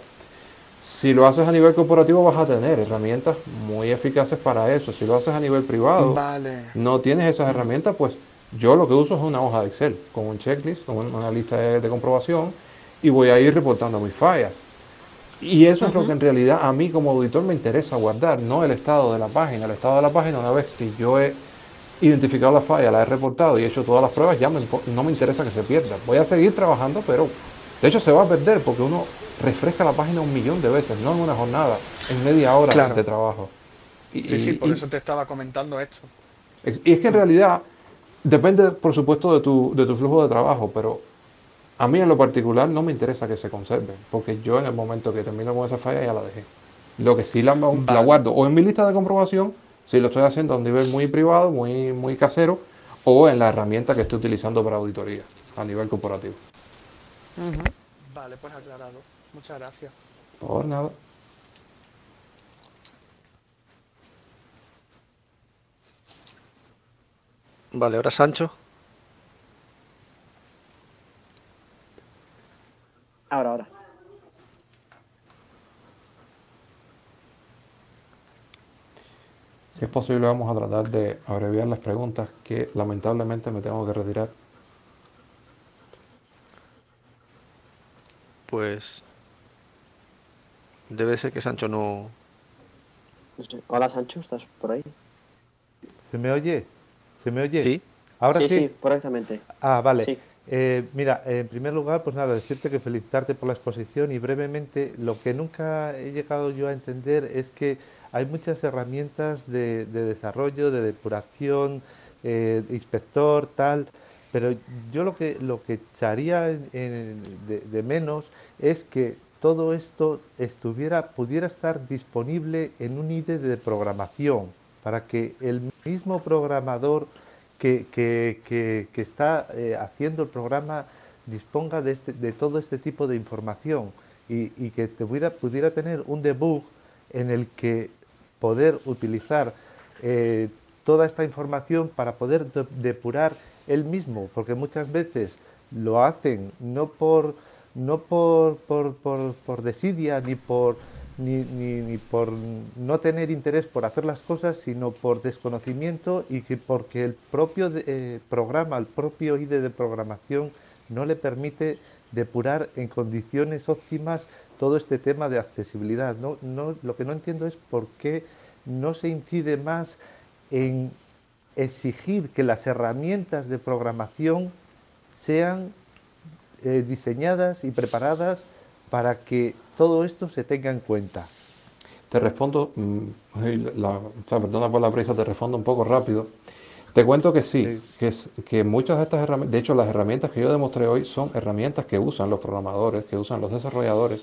Si lo haces a nivel corporativo vas a tener herramientas muy eficaces para eso. Si lo haces a nivel privado, Vale. no tienes esas herramientas, pues yo lo que uso es una hoja de Excel con un checklist, con una lista de, de comprobación y voy a ir reportando mis fallas. Y eso es lo que en realidad a mí como auditor me interesa guardar, no el estado de la página. El estado de la página, una vez que yo he identificado la falla, la he reportado y he hecho todas las pruebas, ya me no me interesa que se pierda. Voy a seguir trabajando, pero de hecho se va a perder porque uno refresca la página un millón de veces, no en una jornada, en media hora Claro. de trabajo. Y- Sí, sí, por y- eso te estaba comentando esto. Y es que en realidad depende, por supuesto, de tu, de tu flujo de trabajo, pero A mí en lo particular no me interesa que se conserven, porque yo en el momento que termino con esa falla ya la dejé. Lo que sí la, la guardo o en mi lista de comprobación, si lo estoy haciendo a un nivel muy privado, muy, muy casero, o en la herramienta que estoy utilizando para auditoría a nivel corporativo. Vale, pues aclarado. Muchas gracias. Por nada. Vale, ahora Sancho. Ahora, ahora. Si es posible, vamos a tratar de abreviar las preguntas que lamentablemente me tengo que retirar. Pues. Debe ser que Sancho no. Hola, Sancho, ¿estás por ahí? ¿Se me oye? ¿Se me oye? Sí. Ahora sí. sí, sí, correctamente. Ah, vale. Sí. Eh, mira, en primer lugar, pues nada, decirte que felicitarte por la exposición y brevemente, lo que nunca he llegado yo a entender es que hay muchas herramientas de, de desarrollo, de depuración, eh, inspector, tal, pero yo lo que, lo que echaría de, de menos es que todo esto estuviera, pudiera estar disponible en un IDE de programación, para que el mismo programador que, que- que- está eh, haciendo el programa disponga de, este- de todo este tipo de información y, y que tuviera, pudiera tener un debug en el que poder utilizar eh, toda esta información para poder de- depurar él mismo, porque muchas veces lo hacen no por no por, por, por- por desidia ni por ni, ni- ni por no tener interés por hacer las cosas, sino por desconocimiento y que porque el propio eh, programa, el propio IDE de programación no le permite depurar en condiciones óptimas todo este tema de accesibilidad. No, no, lo que no entiendo es por qué no se incide más en exigir que las herramientas de programación sean eh, diseñadas y preparadas para que todo esto se tenga en cuenta. Te respondo, mm, la- perdona por la prisa, te respondo un poco rápido. Te cuento que sí, que, muchas de estas herramientas, de hecho las herramientas que yo demostré hoy son herramientas que usan los programadores, que usan los desarrolladores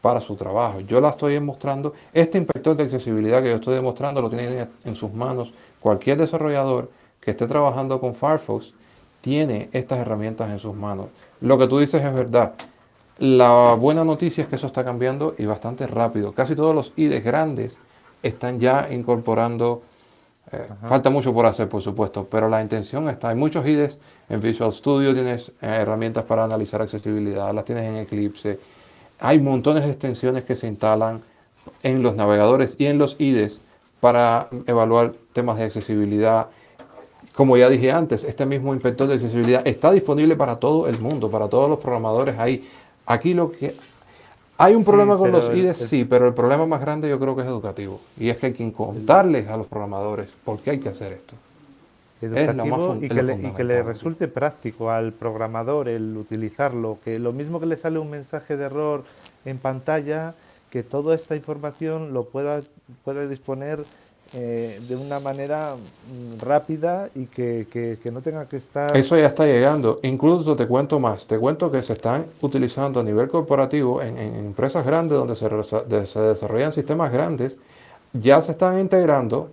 para su trabajo. Yo la estoy demostrando, este inspector de accesibilidad que yo estoy demostrando lo tiene en sus manos cualquier desarrollador que esté trabajando con Firefox, tiene estas herramientas en sus manos. Lo que tú dices es verdad. La buena noticia es que eso está cambiando y bastante rápido. Casi todos los IDEs grandes están ya incorporando. eh, falta mucho por hacer, por supuesto, pero la intención está. Hay muchos IDEs en Visual Studio, tienes eh, herramientas para analizar accesibilidad, las tienes en Eclipse. Hay montones de extensiones que se instalan en los navegadores y en los IDEs para evaluar temas de accesibilidad. Como ya dije antes, este mismo inspector de accesibilidad está disponible para todo el mundo, para todos los programadores ahí. Aquí lo que hay un Sí, problema con los IDEs, el- sí, pero el problema más grande yo creo que es educativo. Y es que hay que contarles a los programadores por qué hay que hacer esto. Es educativo fun- y, es que le, y que le resulte práctico al programador el utilizarlo, que lo mismo que le sale un mensaje de error en pantalla, que toda esta información lo pueda, pueda disponer eh, de una manera mm, rápida y que, que- que no tenga que estar... Eso ya está llegando. Incluso te cuento más. Te cuento que se están utilizando a nivel corporativo en, en empresas grandes donde se, se desarrollan sistemas grandes. Ya se están integrando.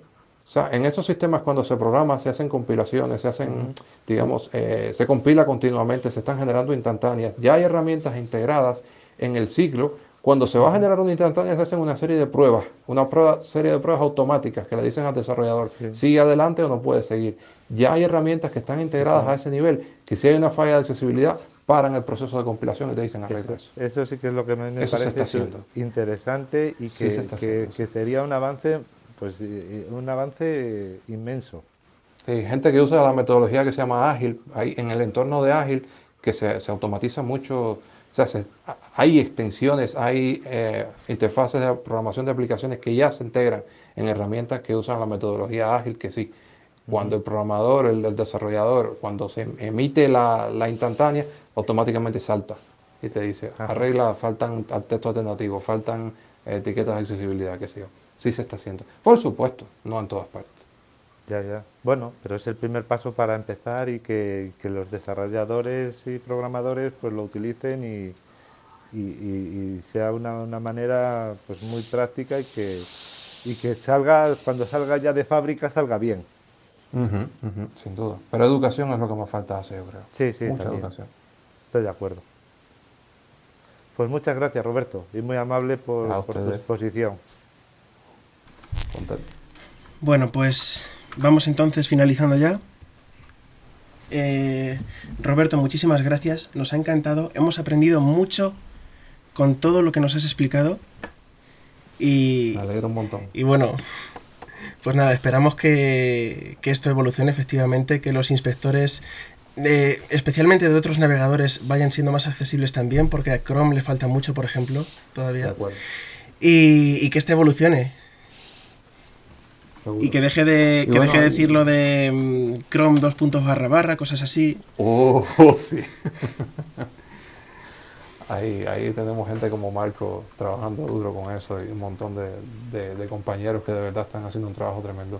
O sea, en esos sistemas cuando se programa se hacen compilaciones, se hacen, digamos, eh, se compila continuamente, se están generando instantáneas. Ya hay herramientas integradas en el ciclo. Cuando se va a generar una instantánea se hacen una serie de pruebas, una prueba, serie de pruebas automáticas que le dicen al desarrollador, sigue adelante o no puede seguir. Ya hay herramientas que están integradas a ese nivel, que si hay una falla de accesibilidad, paran el proceso de compilación y te dicen arregla Eso, eso. sí que es lo que me, me Eso se parece interesante y Sí que, se está que- sería un avance, pues eh, un avance inmenso. Hay gente que usa la metodología que se llama ágil, hay, en el entorno de ágil, que se, se automatiza mucho, o sea, se- hay extensiones, hay eh, interfaces de programación de aplicaciones que ya se integran en herramientas que usan la metodología ágil, que sí. Cuando el programador, el, el desarrollador, cuando se emite la, la instantánea, automáticamente salta y te dice, arregla, faltan al texto alternativo, faltan eh, etiquetas de accesibilidad, qué sé yo. Sí se está haciendo. Por supuesto, no en todas partes. Ya, ya. Bueno, pero es el primer paso para empezar y que, que los desarrolladores y programadores pues lo utilicen y, y- y- y sea una, una manera pues muy práctica y que, y que salga, cuando salga ya de fábrica, salga bien. Sin duda. Pero educación es lo que más falta hacer, yo creo. Sí, sí, Mucha también. educación. Estoy de acuerdo. Pues muchas gracias, Roberto, y muy amable por, por tu exposición. Contento. Bueno, pues vamos entonces finalizando ya. Eh, Roberto, muchísimas gracias. Nos ha encantado. Hemos aprendido mucho con todo lo que nos has explicado. Y, Me alegro un montón. y bueno, pues nada, esperamos que, que esto evolucione efectivamente, que los inspectores, de- especialmente de otros navegadores, vayan siendo más accesibles también, porque a Chrome le falta mucho, por ejemplo, De todavía. acuerdo. Y, y que este evolucione, seguro. y que deje de, que bueno, deje de y- decirlo de mm, Chrome dos puntos barra barra, cosas así. Oh, [LAUGHS] sí. [LAUGHS] ahí, ahí tenemos gente como Marco trabajando duro con eso y un montón de, de- de compañeros que de verdad están haciendo un trabajo tremendo.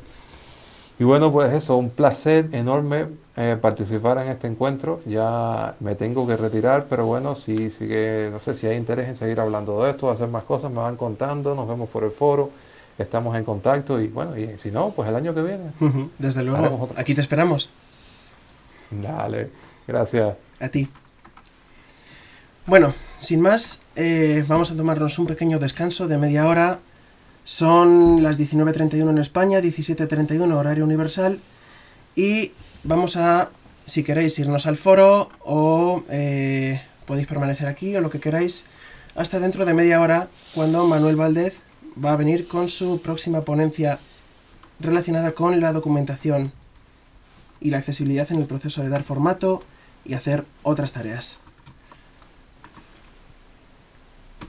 Y bueno, pues eso, un placer enorme eh, participar en este encuentro. Ya me tengo que retirar, pero bueno, si sigue, no sé si hay interés en seguir hablando de esto, hacer más cosas, me van contando, nos vemos por el foro, estamos en contacto y bueno, y si no, pues el año que viene. Desde luego, aquí te esperamos, Dale, gracias. a ti. Bueno, sin más, eh, vamos a tomarnos un pequeño descanso de media hora. Son las 19.31 en España, 17.31 horario universal. Y vamos a, si queréis, irnos al foro o eh, podéis permanecer aquí o lo que queráis hasta dentro de media hora cuando Manuel Valdez va a venir con su próxima ponencia relacionada con la documentación y la accesibilidad en el proceso de dar formato y hacer otras tareas.